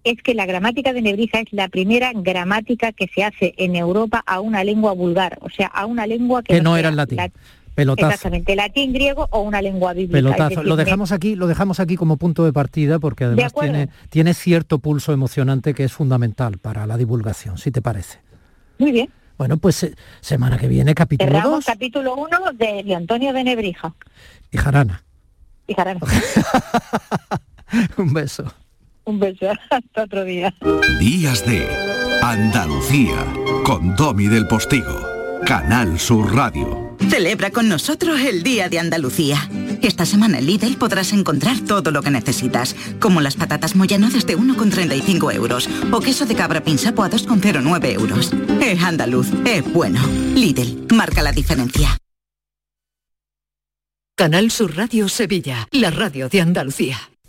Es que la gramática de Nebrija es la primera gramática que se hace en Europa a una lengua vulgar, o sea, a una lengua que, Que no era el latín. la- Pelotazo. Exactamente, latín, griego o una lengua bíblica. Pelotazo. decir, Lo dejamos aquí, lo dejamos aquí como punto de partida porque además tiene, tiene cierto pulso emocionante que es fundamental para la divulgación, si te parece. Muy bien. Bueno, pues eh, semana que viene capítulo Cerramos 2 capítulo 1 de, de Antonio de Nebrija. y Jarana. Y Jarana. (laughs) Un beso. Un beso. (laughs) Hasta otro día. Días de Andalucía con Domi del Postigo, Canal Sur Radio. Celebra con nosotros el Día de Andalucía. Esta semana en Lidl podrás encontrar todo lo que necesitas, como las patatas Moyano desde 1,35 euros o queso de cabra pinsapo a 2,09 euros. Es andaluz, es bueno. Lidl, marca la diferencia. Canal Sur Radio Sevilla, la radio de Andalucía.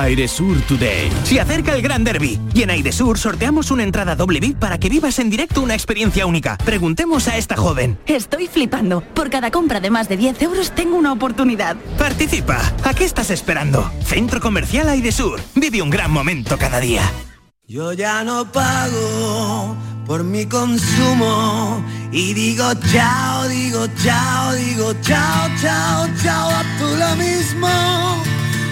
Airesur Today. Se acerca el Gran Derby y en Airesur sorteamos una entrada doble VIP para que vivas en directo una experiencia única. Preguntemos a esta joven. Estoy flipando. Por cada compra de más de 10 euros tengo una oportunidad. Participa. ¿A qué estás esperando? Centro Comercial Airesur. Vive un gran momento cada día. Yo ya no pago por mi consumo y digo chao, digo chao, digo chao, chao, chao, a tú lo mismo.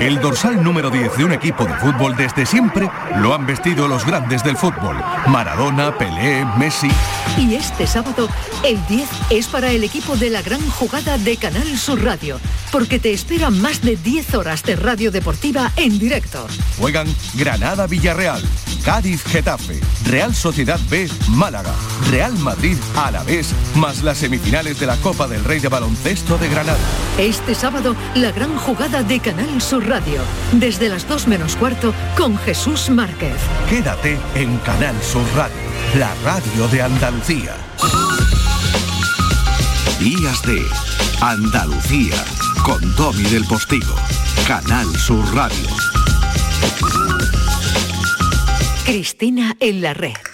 El dorsal número 10 de un equipo de fútbol desde siempre lo han vestido los grandes del fútbol. Maradona, Pelé, Messi. Y este sábado, el 10 es para el equipo de la gran jugada de Canal Sur Radio, porque te esperan más de 10 horas de radio deportiva en directo. Juegan Granada Villarreal, Cádiz Getafe, Real Sociedad B Málaga, Real Madrid Alavés, más las semifinales de la Copa del Rey de Baloncesto de Granada. Este sábado, la gran jugada de Canal Sur Radio, desde las 2 menos cuarto, con Jesús Márquez. Quédate en Canal Sur Radio, la radio de Andalucía. Días de Andalucía con Domi del Postigo, Canal Sur Radio. Cristina en la red.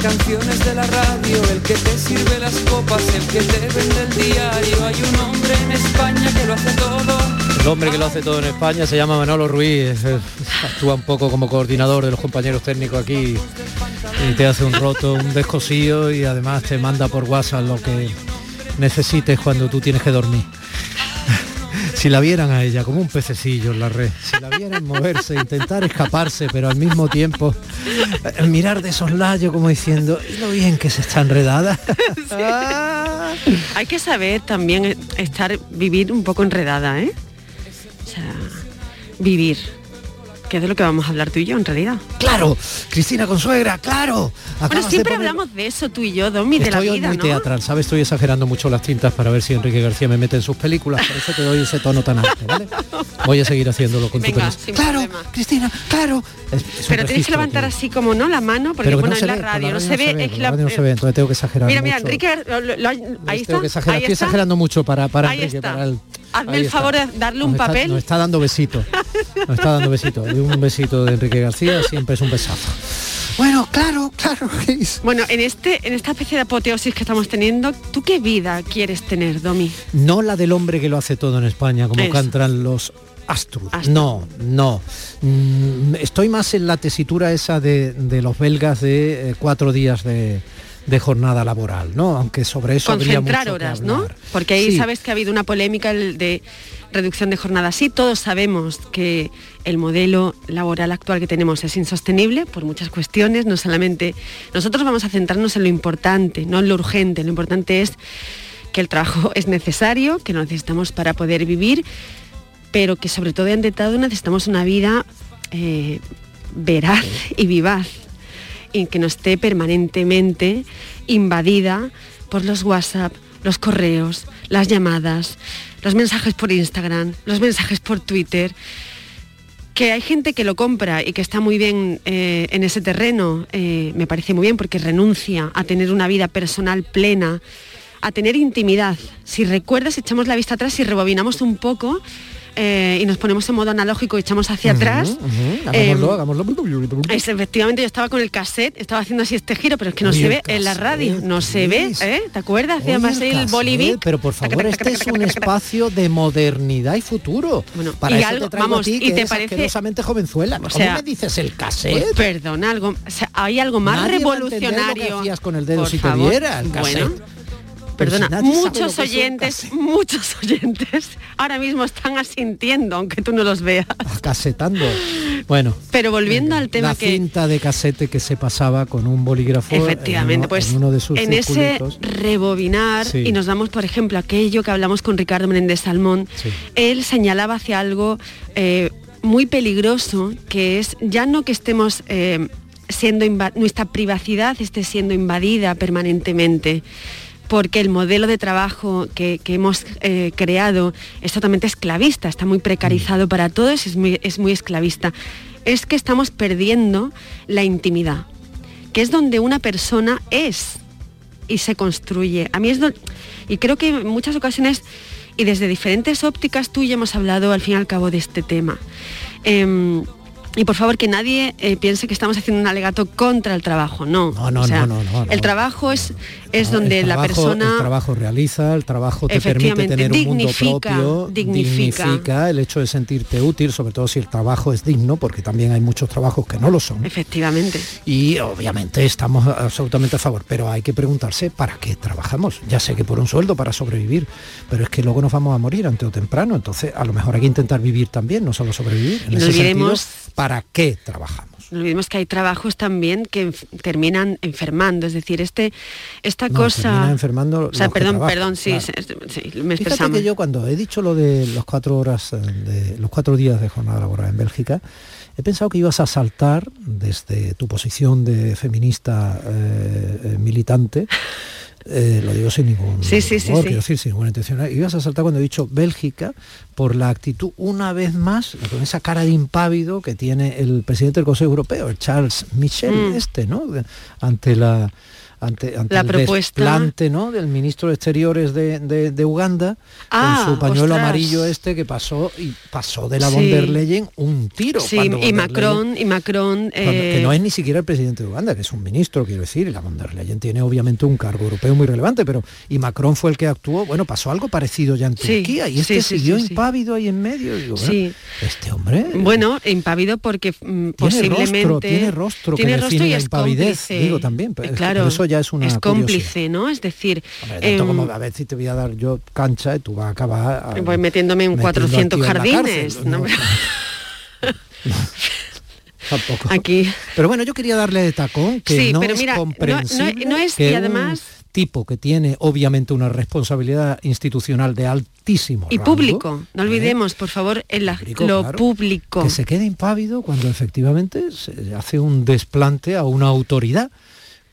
Canciones de la radio, el que te sirve las copas, el que te vende el diario. Hay un hombre en España que lo hace todo. El hombre que lo hace todo en España se llama Manolo Ruiz, actúa un poco como coordinador de los compañeros técnicos aquí y te hace un roto, un descosío y además te manda por WhatsApp lo que necesites cuando tú tienes que dormir. Si la vieran a ella como un pececillo en la red, si la vieran moverse, intentar escaparse, pero al mismo tiempo eh, mirar de soslayo como diciendo, "¿Y lo bien que se está enredada. (laughs) Hay que saber también eh, estar, vivir un poco enredada, ¿eh? O sea, vivir. Que es de lo que vamos a hablar tú y yo en realidad. Claro, Cristina Consuegra, claro. Bueno, de siempre poner- hablamos de eso tú y yo, Domi, de la Estoy vida, muy ¿no? teatral, ¿sabes? Estoy exagerando mucho las tintas para ver si Enrique García me mete en sus películas, por eso te doy ese tono tan alto, ¿vale? (laughs) Voy a seguir haciéndolo con tu Venga, sin Claro, problema. Cristina, claro. Es- es un Pero tienes que levantar tío. así como, ¿no? La mano, porque bueno, no la radio no se ve, es la no se ve, entonces tengo que exagerar Mira, mira. Enrique, ahí está, estoy exagerando mucho para, Enrique, para el- Hazme el favor de darle un Nos está- papel. nos está dando besitos. Nos está dando besitos. Y un besito de Enrique García siempre es un besazo. Bueno, claro, claro. Bueno, en este, en esta especie de apoteosis que estamos teniendo, ¿tú qué vida quieres tener, Domi? No la del hombre que lo hace todo en España, como Eso. cantan los Astrud. No, no. Mm, estoy más en la tesitura esa de, de los belgas de eh, cuatro días de, de jornada laboral, ¿no? Aunque sobre eso habría Concentrar que horas, ¿no? Porque ahí Sí. sabes que ha habido una polémica de reducción de jornada. Sí, todos sabemos que el modelo laboral actual que tenemos es insostenible por muchas cuestiones, no solamente nosotros vamos a centrarnos en lo importante, no en lo urgente, lo importante es que el trabajo (laughs) es necesario, que lo necesitamos para poder vivir, pero que sobre todo ante todo necesitamos una vida eh, veraz y vivaz y que no esté permanentemente invadida por los WhatsApp, los correos, las llamadas, los mensajes por Instagram, los mensajes por Twitter. Que hay gente que lo compra y que está muy bien eh, en ese terreno, eh, me parece muy bien porque renuncia a tener una vida personal plena, a tener intimidad. Si recuerdas, echamos la vista atrás y rebobinamos un poco, eh, y nos ponemos en modo analógico y echamos hacia atrás. Eh, es, efectivamente, yo estaba con el cassette, estaba haciendo así este giro, pero es que no se ve en la radio, no se ve, ¿eh? ¿Te acuerdas? Oye, Hacíamos el el bolivic. Pero por favor, este es un espacio de modernidad y futuro. Para y eso algo- te traigo vamos, a ti, y que te eres parece- jovenzuela. ¿Cómo sea, me dices el cassette? Pues perdona, algo, o sea, hay algo más Nadie va a entender lo que revolucionario. hacías con el dedo Por si te favor. diera el cassette. Bueno, Si perdona, muchos es oyentes, muchos (laughs) oyentes ahora mismo están asintiendo, aunque tú no los veas. Casetando. Bueno, Pero volviendo al tema la que cinta de casete que se pasaba con un bolígrafo. en Efectivamente, uno- pues en uno de sus en ese rebobinar Sí. y nos damos, por ejemplo, aquello que hablamos con Ricardo Menéndez Salmón, él señalaba hacia algo eh, muy peligroso, que es ya no que estemos eh, siendo nuestra privacidad esté siendo invadida permanentemente porque el modelo de trabajo que, hemos eh, creado es totalmente esclavista, está muy precarizado para todos, es muy, es muy esclavista. Es que estamos perdiendo la intimidad, que es donde una persona es y se construye. A mí es y creo que en muchas ocasiones y desde diferentes ópticas tú y hemos hablado al fin y al cabo de este tema. Em, y por favor que nadie eh, piense que estamos haciendo un alegato contra el trabajo, no. No, no, O sea, no, no, no. El trabajo es, es donde la persona el trabajo realiza el trabajo te permite tener un mundo propio dignifica. el hecho de sentirte útil sobre todo si el trabajo es digno porque también hay muchos trabajos que no lo son efectivamente y obviamente estamos absolutamente a favor pero hay que preguntarse para qué trabajamos ya sé que por un sueldo para sobrevivir pero es que luego nos vamos a morir antes o temprano entonces a lo mejor hay que intentar vivir también no solo sobrevivir en Y no ese sentido olvidemos- para qué trabajamos No olvidemos que hay trabajos también que enf- terminan enfermando, es decir, este, esta No, cosa... enfermando o sea, perdón, trabajan, perdón, sí, claro. sí, sí, me expresamos. que yo cuando he dicho lo de los cuatro horas, eh, de los cuatro días de jornada laboral en Bélgica, he pensado que ibas a saltar desde tu posición de feminista eh, eh, militante. Eh, lo digo sin ningún Sí, sí, sí. quiero decir, sin ninguna intención. Ibas a saltar cuando he dicho Bélgica por la actitud, una vez más, con esa cara de impávido que tiene el presidente del Consejo Europeo, Charles Michel, Mm. este, ¿no? Ante la ante, ante La el propuesta- desplante ¿no? del ministro de Exteriores de, de- de Uganda Ah, con su pañuelo ostras. amarillo este que pasó y pasó de la Sí. von der Leyen un tiro. Sí, y Macron, y Macron... Cuando- que eh, no es ni siquiera el presidente de Uganda, que es un ministro, quiero decir, y la von der Leyen tiene obviamente un cargo europeo muy relevante, pero y Macron fue el que actuó, bueno, pasó algo parecido ya en Sí, Turquía, y este sí, sí, siguió sí, sí. impávido ahí en medio. digo, bueno, Sí. este hombre Bueno, impávido porque mm, tiene posiblemente... rostro, tiene rostro que tiene define rostro y es impavidez, cómplice. digo también, pero es que claro, ya es una Es curiosidad. cómplice, ¿no? Es decir... Hombre, tanto em, como a ver si te voy a dar yo cancha y tú vas a acabar a- voy metiéndome en metiendo 400 a ti en la jardines. (laughs) Tampoco. Aquí. Pero bueno, yo quería darle de tacón que Sí, no pero es mira, no- no- comprensible no es- que y además- tipo que tiene obviamente una responsabilidad institucional de altísimo Y rango, público, no olvidemos, por favor, Público, lo claro, público. que se quede impávido cuando efectivamente se hace un desplante a una autoridad.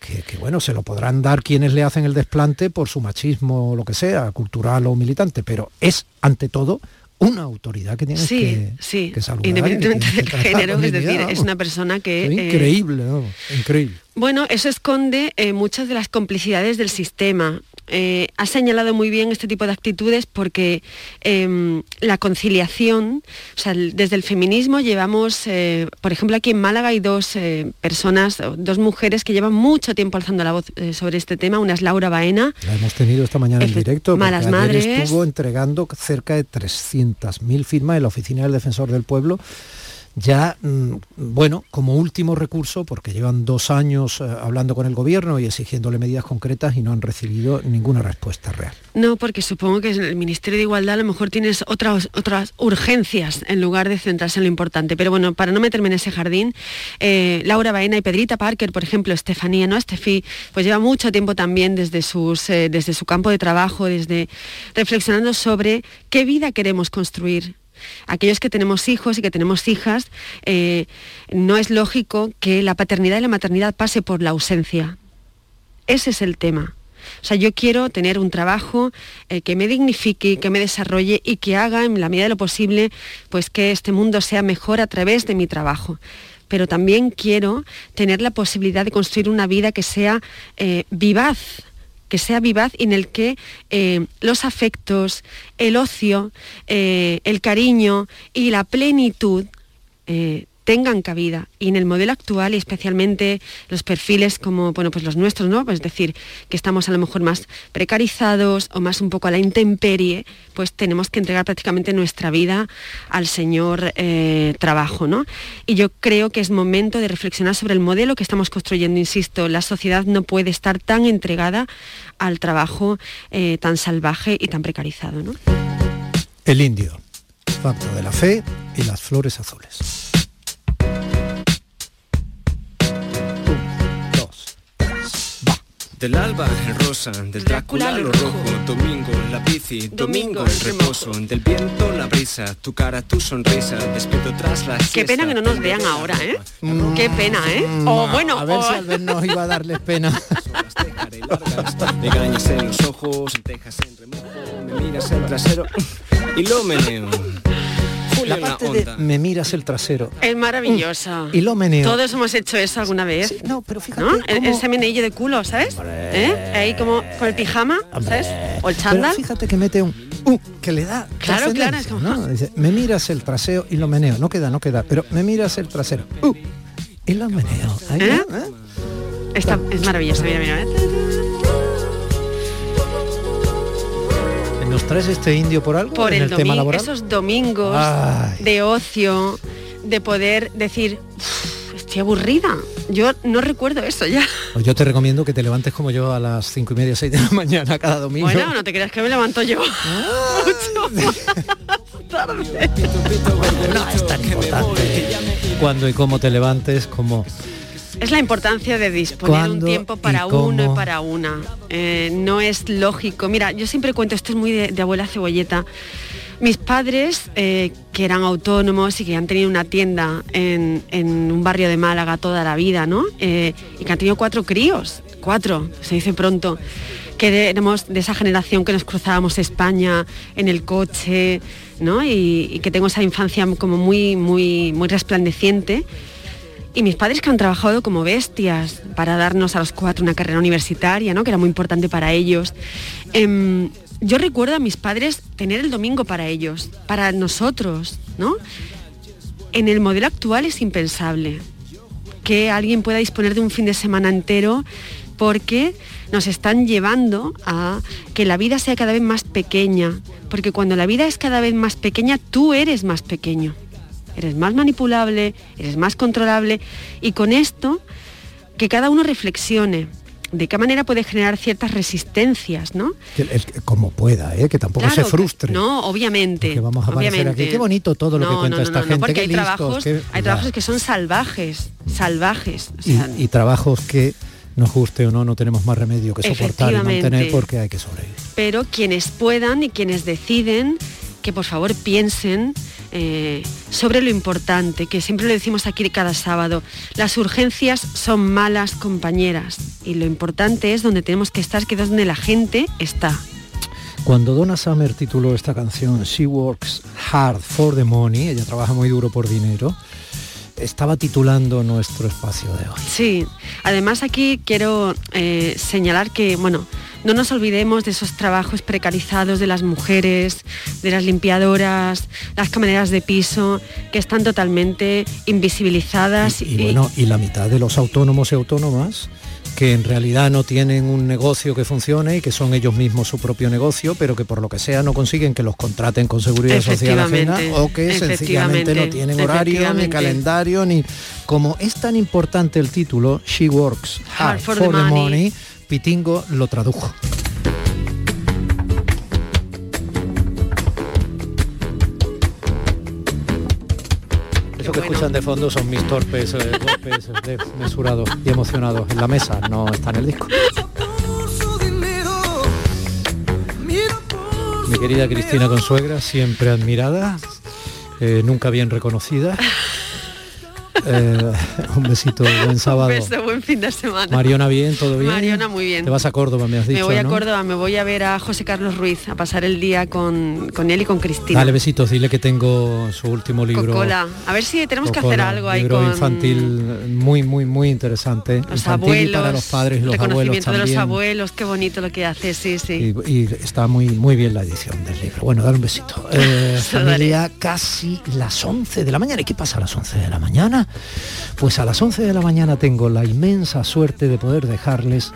Que, que, bueno, se lo podrán dar quienes le hacen el desplante por su machismo o lo que sea, cultural o militante, pero es ante todo una autoridad que tiene Sí, que, sí, que saludar independientemente que- del género, es decir, es una persona que... Es eh, increíble, vamos, increíble. Bueno, eso esconde eh, muchas de las complicidades del sistema. Eh, ha señalado muy bien este tipo de actitudes porque em, la conciliación, o sea, desde el feminismo llevamos, eh, por ejemplo, aquí en Málaga hay dos eh, personas, dos mujeres que llevan mucho tiempo alzando la voz sobre este tema. Una es Laura Baena, La hemos tenido esta mañana en directo. Malas Madres. estuvo entregando cerca de 300.000 firmas en la oficina del defensor del pueblo ya, mm, bueno, como último recurso, porque llevan dos años eh, hablando con el gobierno y exigiéndole medidas concretas y no han recibido ninguna respuesta real. No, porque supongo que en el Ministerio de Igualdad a lo mejor tienes otras, otras urgencias en lugar de centrarse en lo importante. Pero bueno, para no meterme en ese jardín, eh, Laura Baena y Pedrita Parker, por ejemplo, Estefanía, ¿no? Estefi, pues lleva mucho tiempo también desde, sus, eh, desde su campo de trabajo, desde reflexionando sobre qué vida queremos construir aquellos que tenemos hijos y que tenemos hijas, eh, no es lógico que la paternidad y la maternidad pase por la ausencia. Ese es el tema. O sea, yo quiero tener un trabajo eh, que me dignifique, que me desarrolle y que haga en la medida de lo posible pues que este mundo sea mejor a través de mi trabajo pero también quiero tener la posibilidad de construir una vida que sea eh, vivaz, que sea vivaz y en el que eh, los afectos, el ocio, eh, el cariño y la plenitud eh, tengan cabida. Y en el modelo actual, y especialmente los perfiles como bueno, pues los nuestros, ¿no? Pues es decir, que estamos a lo mejor más precarizados o más un poco a la intemperie, pues tenemos que entregar prácticamente nuestra vida al señor eh, trabajo, ¿no? Y yo creo que es momento de reflexionar sobre el modelo que estamos construyendo. Insisto, la sociedad no puede estar tan entregada al trabajo eh, tan salvaje y tan precarizado, ¿no? El indio, facto de la fe y las flores azules. Del alba el rosa, del Drácula lo rojo, domingo la bici, domingo el reposo, del viento la brisa, tu cara, tu sonrisa, despierto tras la Qué pena que no nos vean ahora, ¿eh? Qué pena, ¿eh? O bueno, a ver o- si al vernos iba a darles pena. (laughs) Me engañas en los ojos, tejas en remojo, me miras el trasero y lo meneo. Julio La parte de me miras el trasero. Es maravillosa. Y lo meneo. Todos hemos hecho eso alguna vez. no, pero fíjate. ¿No? El, meneillo de culo, ¿sabes? ¿Eh? Ahí como con el pijama, ¿sabes? O el Pero chándal. fíjate que mete un uh, que le da Claro, claro, es como- ¿no? Dice, me miras el trasero y lo meneo. No queda, no queda, pero me miras el trasero. Uh, y lo meneo. Ahí, ¿Eh? ¿Eh? Esta es maravillosa, mira, mira. ¿Nos traes este indio por algo Por en el, el tema laboral? esos domingos Ay. de ocio, de poder decir, "Uf, estoy aburrida. Yo no recuerdo eso ya. Pues yo te recomiendo que te levantes como yo a las cinco y media, seis de la mañana cada domingo. Bueno, no te creas que me levanto yo. Mucho más tarde. (laughs) no es tan importante. Cuando y cómo te levantes, como Es la importancia de disponer un ¿Cuándo tiempo y para uno y para una. Eh, no es lógico. Mira, yo siempre cuento, esto es muy de, de abuela cebolleta. Mis padres, eh, que eran autónomos y que han tenido una tienda en, en un barrio de Málaga toda la vida, ¿no? Eh, y que han tenido cuatro críos, cuatro, se dice pronto, que éramos de esa generación que nos cruzábamos España en el coche, ¿no? Y, y que tengo esa infancia como muy, muy, muy resplandeciente. Y mis padres que han trabajado como bestias para darnos a los cuatro una carrera universitaria, ¿no? que era muy importante para ellos. Em, yo recuerdo a mis padres tener el domingo para ellos, para nosotros, ¿no? En el modelo actual es impensable que alguien pueda disponer de un fin de semana entero porque nos están llevando a que la vida sea cada vez más pequeña, porque cuando la vida es cada vez más pequeña, tú eres más pequeño eres más manipulable, eres más controlable y con esto que cada uno reflexione de qué manera puede generar ciertas resistencias, ¿no? como pueda, ¿eh? que tampoco Claro, se frustre. No, obviamente. Que vamos a obviamente. aquí. Qué bonito todo lo que cuenta no, no, esta gente. porque qué hay listos, trabajos, qué- hay trabajos que son salvajes, salvajes. o y, sea, y trabajos que nos guste o no, no tenemos más remedio que soportar y mantener porque hay que sobrevivir. pero quienes puedan y quienes deciden que por favor piensen eh, sobre lo importante, que siempre lo decimos aquí cada sábado, las urgencias son malas compañeras y lo importante es donde tenemos que estar, que es donde la gente está. Cuando Donna Summer tituló esta canción She Works Hard for the Money, ella trabaja muy duro por dinero, estaba titulando nuestro espacio de hoy. Sí, además aquí quiero eh, señalar que, bueno, no nos olvidemos de esos trabajos precarizados de las mujeres, de las limpiadoras, las camareras de piso, que están totalmente invisibilizadas Y bueno, y la mitad de los autónomos y autónomas que en realidad no tienen un negocio que funcione y que son ellos mismos su propio negocio, pero que por lo que sea no consiguen que los contraten con seguridad social ajena o que sencillamente no tienen horario, ni calendario, ni como es tan importante el título, She Works Hard, for, the money, Pitingo lo tradujo. Eso que escuchan de fondo son mis torpes eh, golpes desmesurados y emocionados en la mesa, no está en el disco. Mi querida Cristina Consuegra, siempre admirada, eh, nunca bien reconocida. Eh, un besito, buen sábado. Un beso, buen fin de semana. Mariona, bien, todo bien. Mariona, muy bien. Te vas a Córdoba, me has dicho. Me voy a Córdoba, me voy a ver a José Carlos Ruiz, a pasar el día con, con él y con Cristina. Dale besitos, dile que tengo su último libro. Cocola. A ver si tenemos que hacer algo ahí libro con infantil muy, muy, muy interesante. los infantil abuelos. y para los padres y los abuelos reconocimiento de los abuelos, qué bonito lo que hace, sí, sí. Y, y está muy muy bien la edición del libro. Bueno, dale un besito. (laughs) Eh, familia, casi las 11 de la mañana. ¿Y qué pasa a las 11 de la mañana? Pues a las 11 de la mañana tengo la inmensa suerte de poder dejarles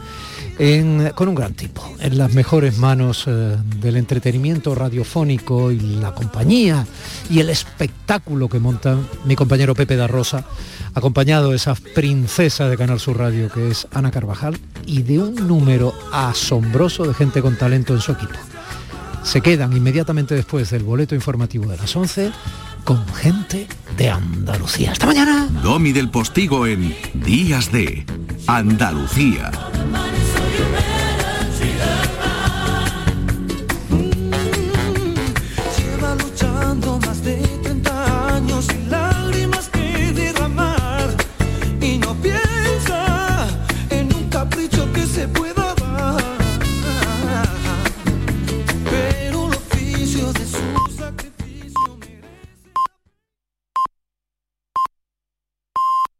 con un gran tipo, en las mejores manos eh, del entretenimiento radiofónico y la compañía y el espectáculo que monta mi compañero Pepe da Rosa, acompañado de esa princesa de Canal Sur Radio que es Ana Carvajal y de un número asombroso de gente con talento en su equipo. Se quedan inmediatamente después del boleto informativo de las 11 con gente de Andalucía. Hasta mañana. Domi del Postigo en Días de Andalucía.